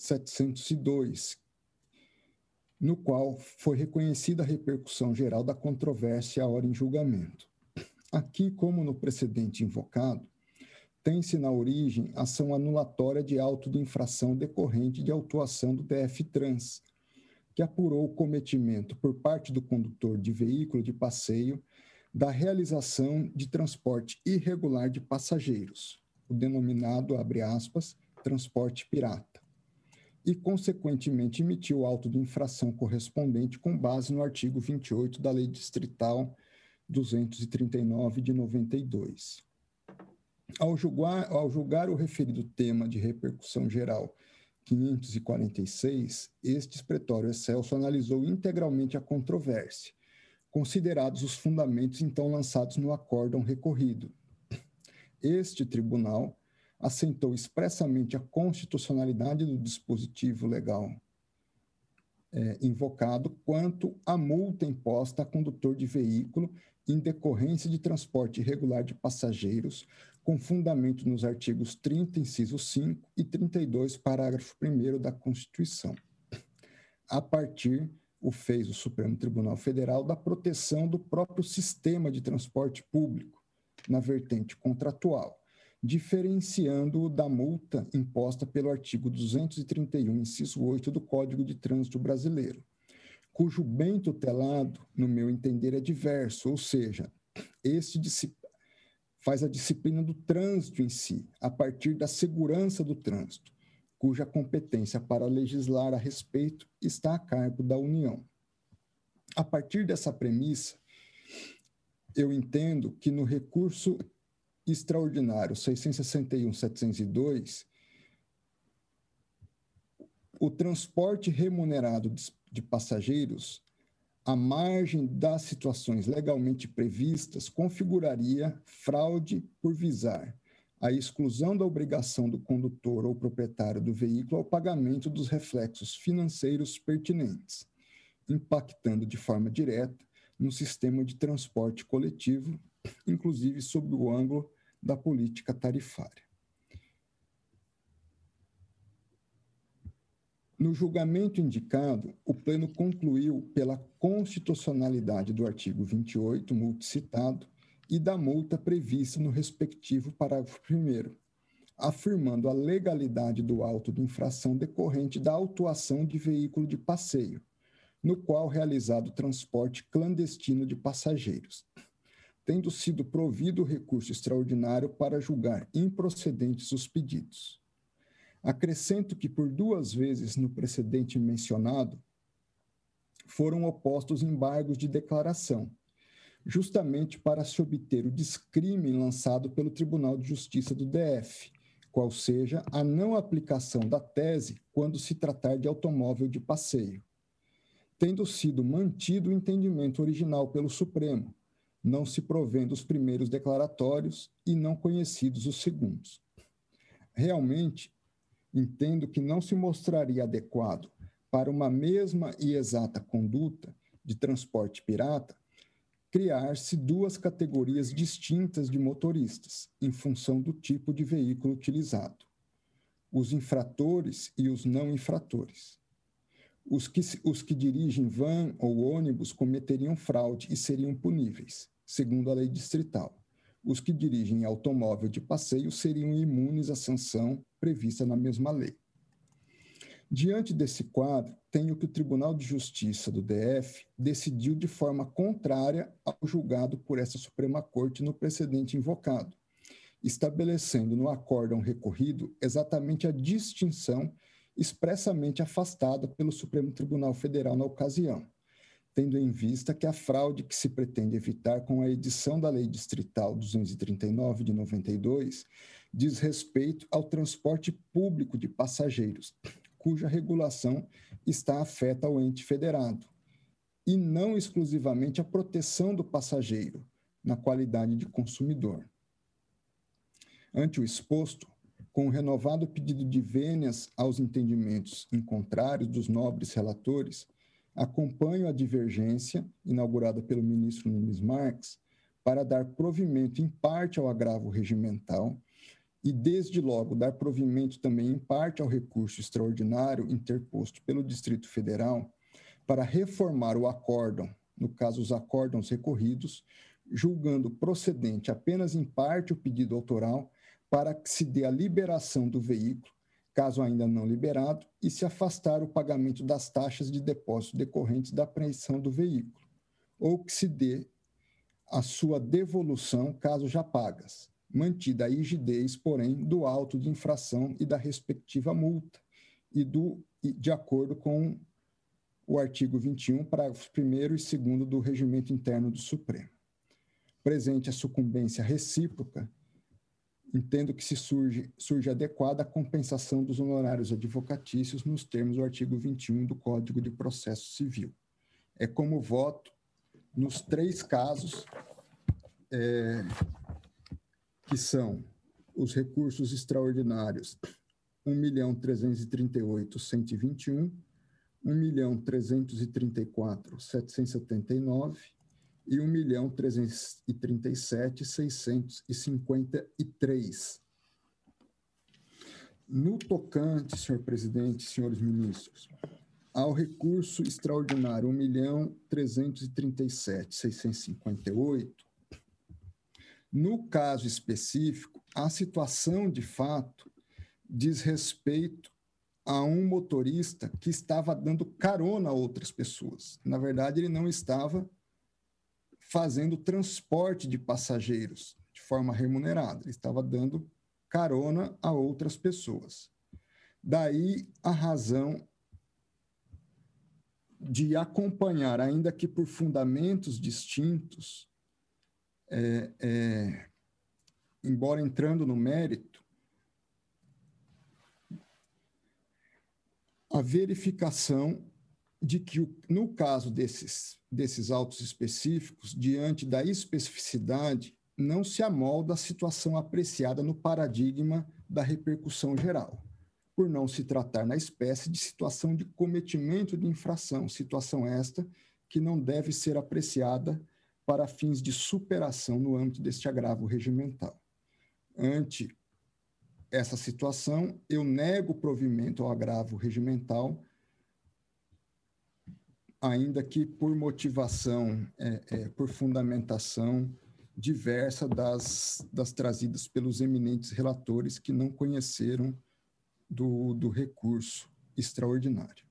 661-702, no qual foi reconhecida a repercussão geral da controvérsia à hora em julgamento. Aqui, como no precedente invocado, tem-se na origem ação anulatória de auto de infração decorrente de autuação do DF-Trans, que apurou o cometimento por parte do condutor de veículo de passeio da realização de transporte irregular de passageiros, o denominado, abre aspas, transporte pirata, e, consequentemente, emitiu auto de infração correspondente com base no artigo 28 da Lei Distrital 239 de 92. Ao julgar, ao julgar o referido tema de repercussão geral 546, este espretório excelso analisou integralmente a controvérsia, considerados os fundamentos então lançados no acórdão recorrido. Este tribunal assentou expressamente a constitucionalidade do dispositivo legal é, invocado quanto à multa imposta a condutor de veículo em decorrência de transporte irregular de passageiros, com fundamento nos artigos 30, inciso 5 e 32, parágrafo 1 da Constituição. A partir, o fez o Supremo Tribunal Federal, da proteção do próprio sistema de transporte público, na vertente contratual, diferenciando-o da multa imposta pelo artigo 231, inciso 8 do Código de Trânsito Brasileiro, cujo bem tutelado, no meu entender, é diverso, ou seja, este faz a disciplina do trânsito em si, a partir da segurança do trânsito, cuja competência para legislar a respeito está a cargo da União. A partir dessa premissa, eu entendo que no recurso extraordinário 661-702, o transporte remunerado de passageiros à margem das situações legalmente previstas, configuraria fraude por visar a exclusão da obrigação do condutor ou proprietário do veículo ao pagamento dos reflexos financeiros pertinentes, impactando de forma direta no sistema de transporte coletivo, inclusive sob o ângulo da política tarifária. No julgamento indicado, o Pleno concluiu pela constitucionalidade do artigo 28, multicitado, e da multa prevista no respectivo parágrafo 1, afirmando a legalidade do auto de infração decorrente da autuação de veículo de passeio, no qual realizado transporte clandestino de passageiros, tendo sido provido recurso extraordinário para julgar improcedentes os pedidos. Acrescento que, por duas vezes no precedente mencionado, foram opostos embargos de declaração, justamente para se obter o descrime lançado pelo Tribunal de Justiça do DF, qual seja a não aplicação da tese quando se tratar de automóvel de passeio, tendo sido mantido o entendimento original pelo Supremo, não se provendo os primeiros declaratórios e não conhecidos os segundos. Realmente, entendo que não se mostraria adequado para uma mesma e exata conduta de transporte pirata criar-se duas categorias distintas de motoristas, em função do tipo de veículo utilizado: os infratores e os não infratores. Os que, os que dirigem van ou ônibus cometeriam fraude e seriam puníveis, segundo a lei distrital os que dirigem automóvel de passeio seriam imunes à sanção prevista na mesma lei. Diante desse quadro, tenho que o Tribunal de Justiça do DF decidiu de forma contrária ao julgado por essa Suprema Corte no precedente invocado, estabelecendo no acórdão recorrido exatamente a distinção expressamente afastada pelo Supremo Tribunal Federal na ocasião, tendo em vista que a fraude que se pretende evitar com a edição da Lei Distrital 239 de 92 diz respeito ao transporte público de passageiros, cuja regulação está afeta ao ente federado, e não exclusivamente a proteção do passageiro, na qualidade de consumidor. Ante o exposto, com o renovado pedido de vênias aos entendimentos em contrário dos nobres relatores, acompanho a divergência inaugurada pelo ministro Nunes Marques para dar provimento em parte ao agravo regimental e, desde logo, dar provimento também em parte ao recurso extraordinário interposto pelo Distrito Federal para reformar o acórdão, no caso, os acórdãos recorridos, julgando procedente apenas em parte o pedido autoral para que se dê a liberação do veículo, caso ainda não liberado, e se afastar o pagamento das taxas de depósito decorrentes da apreensão do veículo, ou que se dê a sua devolução, caso já pagas mantida a rigidez, porém, do auto de infração e da respectiva multa, e do, de acordo com o artigo 21, parágrafos 1 e 2 do Regimento Interno do Supremo. Presente a sucumbência recíproca, entendo que se surge, surge adequada a compensação dos honorários advocatícios nos termos do artigo 21 do Código de Processo Civil. É como voto nos três casos é, que são os recursos extraordinários 1 milhão 338 121, 1 milhão 334 779 e 1 milhão 337 653. No tocante, senhor presidente, senhores ministros, ao recurso extraordinário 1 milhão 337 658, no caso específico, a situação de fato diz respeito a um motorista que estava dando carona a outras pessoas. Na verdade, ele não estava fazendo transporte de passageiros de forma remunerada, ele estava dando carona a outras pessoas. Daí a razão de acompanhar, ainda que por fundamentos distintos, é, é, embora entrando no mérito, a verificação de que, no caso desses, desses autos específicos, diante da especificidade, não se amolda a situação apreciada no paradigma da repercussão geral, por não se tratar na espécie de situação de cometimento de infração, situação esta que não deve ser apreciada para fins de superação no âmbito deste agravo regimental. Ante essa situação, eu nego o provimento ao agravo regimental, ainda que por motivação, é, é, por fundamentação diversa das, das trazidas pelos eminentes relatores que não conheceram do, do recurso extraordinário.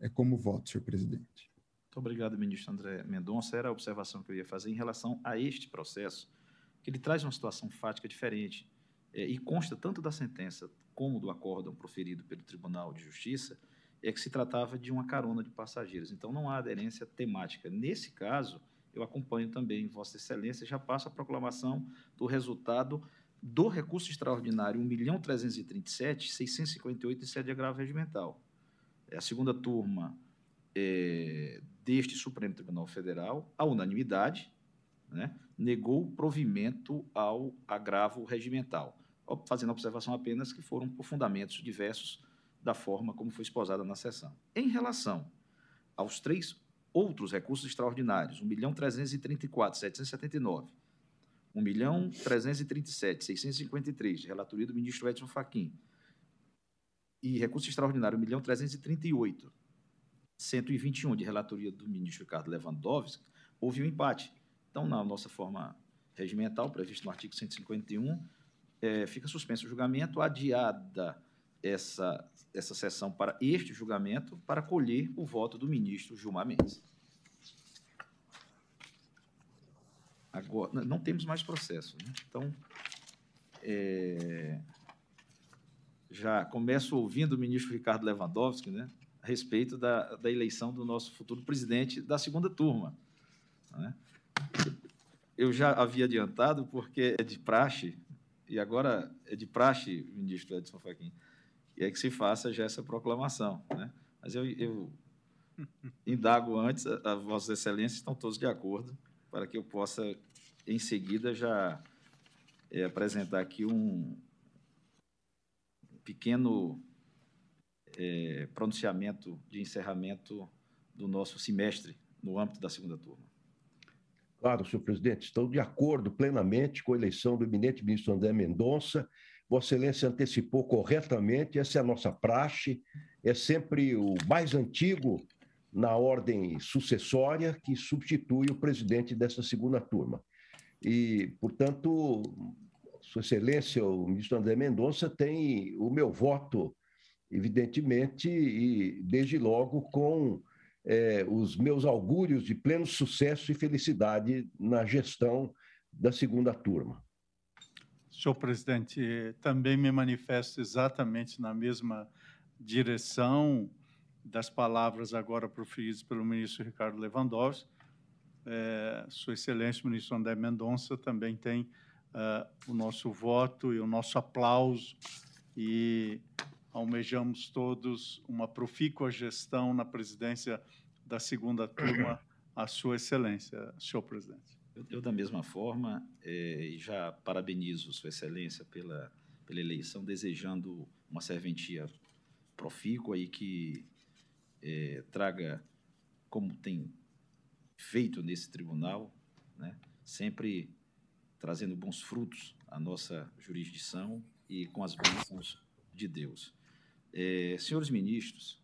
É como voto, senhor presidente. Muito obrigado, ministro André Mendonça. Era a observação que eu ia fazer em relação a este processo, que ele traz uma situação fática diferente é, e consta tanto da sentença como do acórdão proferido pelo Tribunal de Justiça, é que se tratava de uma carona de passageiros. Então, não há aderência temática. Nesse caso, eu acompanho também, Vossa Excelência, já passo a proclamação do resultado do recurso extraordinário 1.337.658 de sede agravo regimental. É a segunda turma é, deste Supremo Tribunal Federal, a unanimidade, né, negou provimento ao agravo regimental, fazendo observação apenas que foram por fundamentos diversos da forma como foi exposada na sessão. Em relação aos três outros recursos extraordinários, 1.334.779, 1.337.653, de relatoria do ministro Edson Fachin, e recurso extraordinário 1.338, 121 de relatoria do ministro Ricardo Lewandowski, houve um empate. Então, na nossa forma regimental, prevista no artigo 151, é, fica suspenso o julgamento, adiada essa, essa sessão para este julgamento para colher o voto do ministro Gilmar Mendes. Agora, não temos mais processo. Né? Então, é, já começo ouvindo o ministro Ricardo Lewandowski né, a respeito da, da eleição do nosso futuro presidente da segunda turma. Né? Eu já havia adiantado, porque é de praxe, e agora é de praxe, ministro Edson Fachin, e é que se faça já essa proclamação. Né? Mas eu, eu indago antes, a, a Vossas Excelências estão todos de acordo, para que eu possa, em seguida, já é, apresentar aqui um pequeno é, pronunciamento de encerramento do nosso semestre no âmbito da segunda turma. Claro, senhor presidente, estou de acordo plenamente com a eleição do eminente ministro André Mendonça. Vossa Excelência antecipou corretamente, essa é a nossa praxe, é sempre o mais antigo na ordem sucessória que substitui o presidente dessa segunda turma. E, portanto, Sua Excelência, o ministro André Mendonça, tem o meu voto, evidentemente, e desde logo com é, os meus augúrios de pleno sucesso e felicidade na gestão da segunda turma. Senhor presidente, também me manifesto exatamente na mesma direção das palavras agora proferidas pelo ministro Ricardo Lewandowski. É, Sua Excelência, o ministro André Mendonça, também tem uh, o nosso voto e o nosso aplauso e almejamos todos uma profícua gestão na presidência da segunda turma, a Sua Excelência, senhor presidente. Eu, eu da mesma forma, é, já parabenizo Sua Excelência pela, pela eleição, desejando uma serventia profícua e que é, traga, como tem feito nesse tribunal, né, sempre trazendo bons frutos à nossa jurisdição e com as bênçãos de Deus. É, senhores ministros.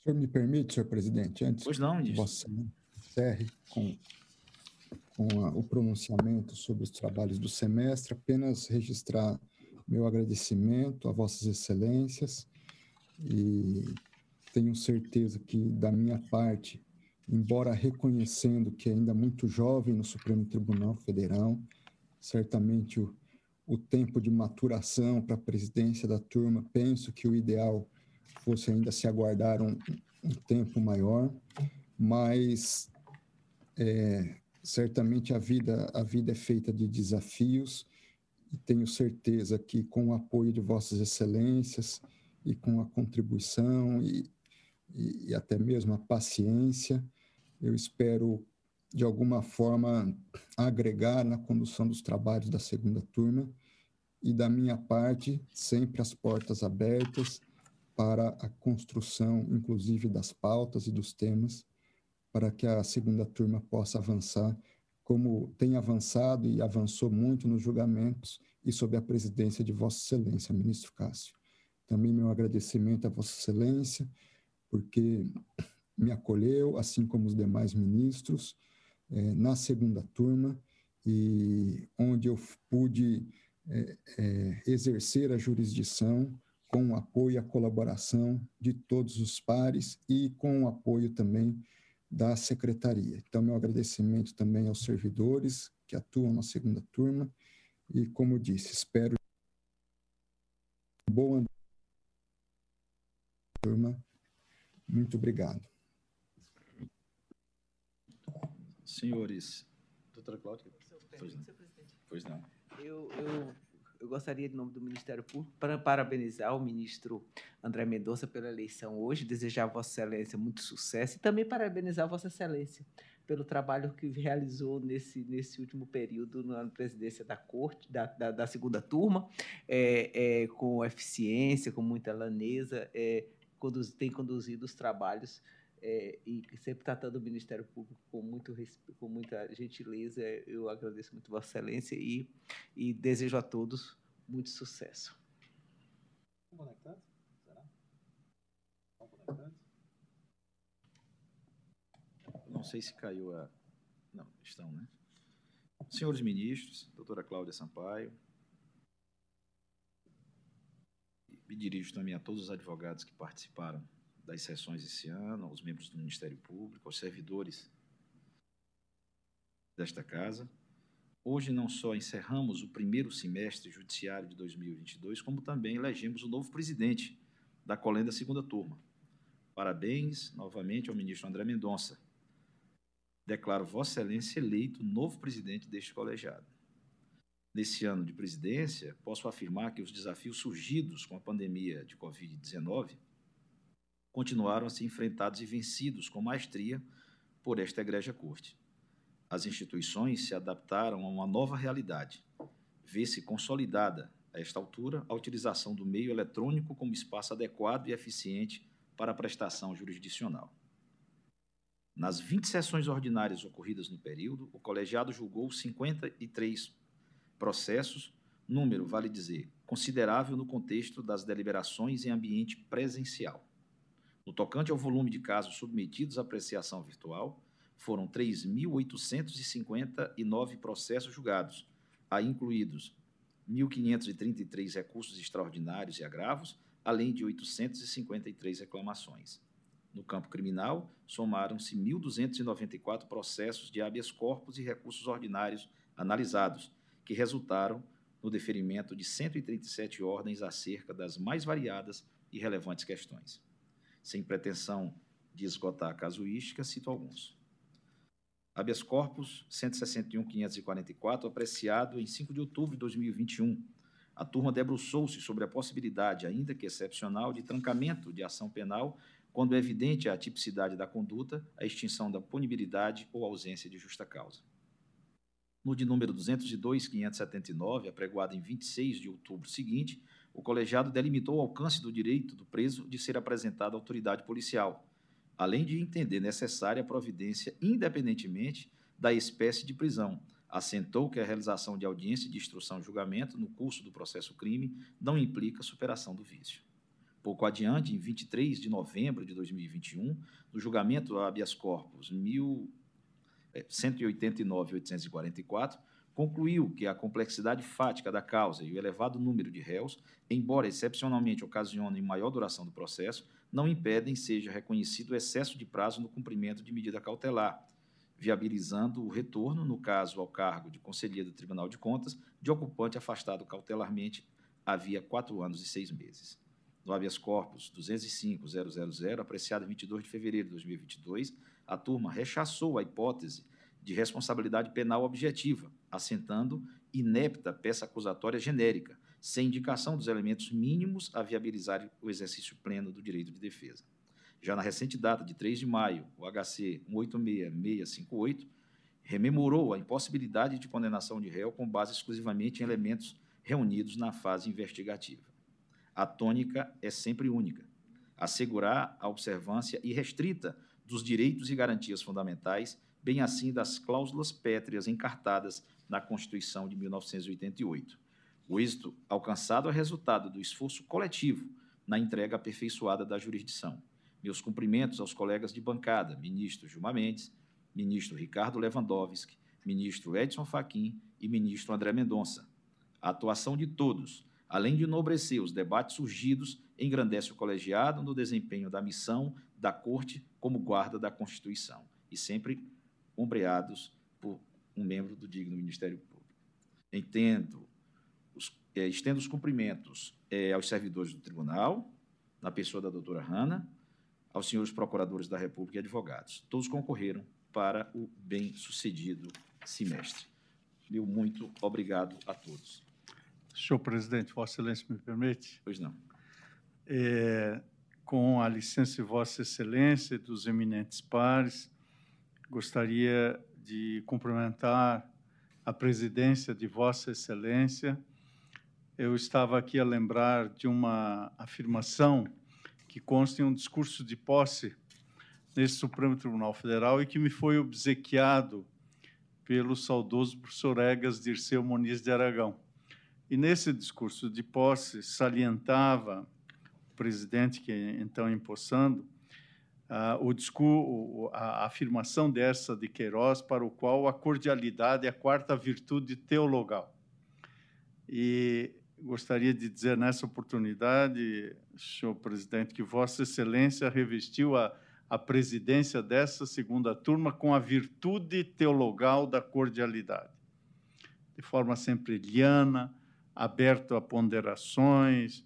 O senhor me permite, senhor presidente, antes pois não, você encerre com, com a, o pronunciamento sobre os trabalhos do semestre, apenas registrar meu agradecimento a vossas excelências e tenho certeza que, da minha parte, embora reconhecendo que ainda muito jovem no Supremo Tribunal Federal, certamente o, o tempo de maturação para a presidência da turma, penso que o ideal fosse ainda se aguardar um, um tempo maior, mas é, certamente a vida, a vida é feita de desafios e tenho certeza que com o apoio de vossas excelências e com a contribuição e, e, e até mesmo a paciência, eu espero de alguma forma agregar na condução dos trabalhos da segunda turma e da minha parte, sempre as portas abertas para a construção, inclusive, das pautas e dos temas, para que a segunda turma possa avançar, como tem avançado e avançou muito nos julgamentos e sob a presidência de Vossa Excelência, ministro Cássio. Também meu agradecimento a Vossa Excelência, porque me acolheu, assim como os demais ministros, eh, na segunda turma, e onde eu pude é, é, exercer a jurisdição com o apoio e a colaboração de todos os pares e com o apoio também da secretaria. Então, meu agradecimento também aos servidores que atuam na segunda turma e, como disse, espero boa turma. Muito obrigado. Senhores, doutora Cláudia. Pois não. Pois não. Eu, eu, eu gostaria, em nome do Ministério Público, para parabenizar o ministro André Mendonça pela eleição hoje, desejar a Vossa Excelência muito sucesso e também parabenizar a Vossa Excelência pelo trabalho que realizou nesse, nesse último período na presidência da Corte, da, da, da segunda turma, é, é, com eficiência, com muita laneza, é, conduz, tem conduzido os trabalhos é, e sempre tratando o Ministério Público com, muito, com muita gentileza. Eu agradeço muito Vossa Excelência e, e desejo a todos muito sucesso. Conectados? Será? conectados? Não sei se caiu a. Não, estão, né? Senhores ministros, doutora Cláudia Sampaio, Me dirijo também a todos os advogados que participaram das sessões esse ano, aos membros do Ministério Público, aos servidores desta casa. Hoje não só encerramos o primeiro semestre judiciário de 2022, como também elegemos o novo presidente da Colenda Segunda Turma. Parabéns novamente ao ministro André Mendonça. Declaro Vossa Excelência eleito novo presidente deste colegiado. Nesse ano de presidência, posso afirmar que os desafios surgidos com a pandemia de Covid-19 continuaram a ser enfrentados e vencidos com maestria por esta egrégia corte. As instituições se adaptaram a uma nova realidade. Vê-se consolidada, a esta altura, a utilização do meio eletrônico como espaço adequado e eficiente para a prestação jurisdicional. Nas 20 sessões ordinárias ocorridas no período, o colegiado julgou 53 processos, número, vale dizer, considerável no contexto das deliberações em ambiente presencial. No tocante ao volume de casos submetidos à apreciação virtual, foram 3.859 processos julgados, aí incluídos 1.533 recursos extraordinários e agravos, além de 853 reclamações. No campo criminal, somaram-se 1.294 processos de habeas corpus e recursos ordinários analisados, que resultaram no deferimento de 137 ordens acerca das mais variadas e relevantes questões. Sem pretensão de esgotar a casuística, cito alguns. Habeas corpus 161.544, apreciado em 5 de outubro de 2021. A turma debruçou-se sobre a possibilidade, ainda que excepcional, de trancamento de ação penal quando é evidente a tipicidade da conduta, a extinção da punibilidade ou ausência de justa causa. No de número 202.579, apregoado em 26 de outubro seguinte, o colegiado delimitou o alcance do direito do preso de ser apresentado à autoridade policial, além de entender necessária a providência independentemente da espécie de prisão. Assentou que a realização de audiência de instrução e julgamento no curso do processo crime não implica superação do vício. Pouco adiante, em 23 de novembro de 2021, no julgamento habeas corpus 1000 189.844, concluiu que a complexidade fática da causa e o elevado número de réus, embora excepcionalmente ocasionem maior duração do processo, não impedem seja reconhecido o excesso de prazo no cumprimento de medida cautelar, viabilizando o retorno, no caso ao cargo de conselheiro do Tribunal de Contas, de ocupante afastado cautelarmente havia quatro anos e seis meses. No habeas corpus 205.000, apreciado em 22 de fevereiro de 2022, a turma rechaçou a hipótese de responsabilidade penal objetiva, assentando inepta peça acusatória genérica, sem indicação dos elementos mínimos a viabilizar o exercício pleno do direito de defesa. Já na recente data de 3 de maio, o HC 186658 rememorou a impossibilidade de condenação de réu com base exclusivamente em elementos reunidos na fase investigativa. A tônica é sempre única: assegurar a observância irrestrita dos direitos e garantias fundamentais, bem assim das cláusulas pétreas encartadas na Constituição de 1988. O êxito alcançado é resultado do esforço coletivo na entrega aperfeiçoada da jurisdição. Meus cumprimentos aos colegas de bancada, ministro Gilmar Mendes, ministro Ricardo Lewandowski, ministro Edson Fachin e ministro André Mendonça. A atuação de todos, além de enobrecer os debates surgidos, engrandece o colegiado no desempenho da missão da Corte como guarda da Constituição e sempre ombreados por um membro do digno Ministério Público. Entendo, os, é, estendo os cumprimentos é, aos servidores do Tribunal, na pessoa da doutora Hanna, aos senhores procuradores da República e advogados. Todos concorreram para o bem-sucedido semestre. Meu muito obrigado a todos. Senhor presidente, Vossa Excelência me permite? Pois não. É, com a licença de Vossa Excelência e dos eminentes pares, gostaria de cumprimentar a presidência de Vossa Excelência. Eu estava aqui a lembrar de uma afirmação que consta em um discurso de posse nesse Supremo Tribunal Federal e que me foi obsequiado pelo saudoso professor Egas Dirceu Moniz de Aragão. E nesse discurso de posse salientava presidente que então empossando, uh, o a afirmação dessa de Queiroz, para o qual a cordialidade é a quarta virtude teologal. E gostaria de dizer nessa oportunidade, senhor presidente, que Vossa Excelência revestiu a, a presidência dessa segunda turma com a virtude teologal da cordialidade. De forma sempre liana, aberto a ponderações,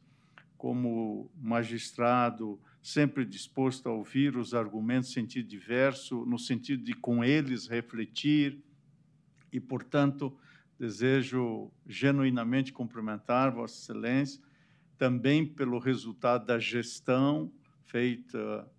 como magistrado sempre disposto a ouvir os argumentos em sentido diverso, no sentido de com eles refletir, e, portanto, desejo genuinamente cumprimentar Vossa Excelência, também pelo resultado da gestão feita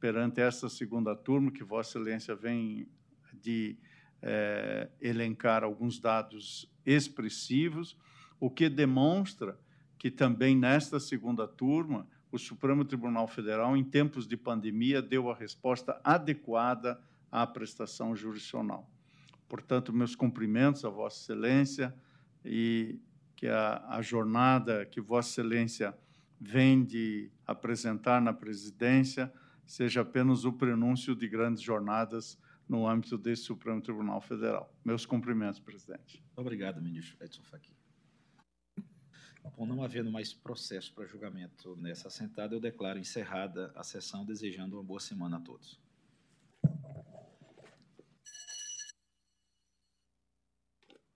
perante essa segunda turma, que Vossa Excelência vem de é, elencar alguns dados expressivos, o que demonstra que também nesta segunda turma, o Supremo Tribunal Federal, em tempos de pandemia, deu a resposta adequada à prestação jurisdicional. Portanto, meus cumprimentos a Vossa Excelência e que a, a jornada que Vossa Excelência vem de apresentar na presidência seja apenas o prenúncio de grandes jornadas no âmbito desse Supremo Tribunal Federal. Meus cumprimentos, presidente. Obrigado, ministro Edson Fachin. Bom, não havendo mais processo para julgamento nessa assentada, eu declaro encerrada a sessão, desejando uma boa semana a todos.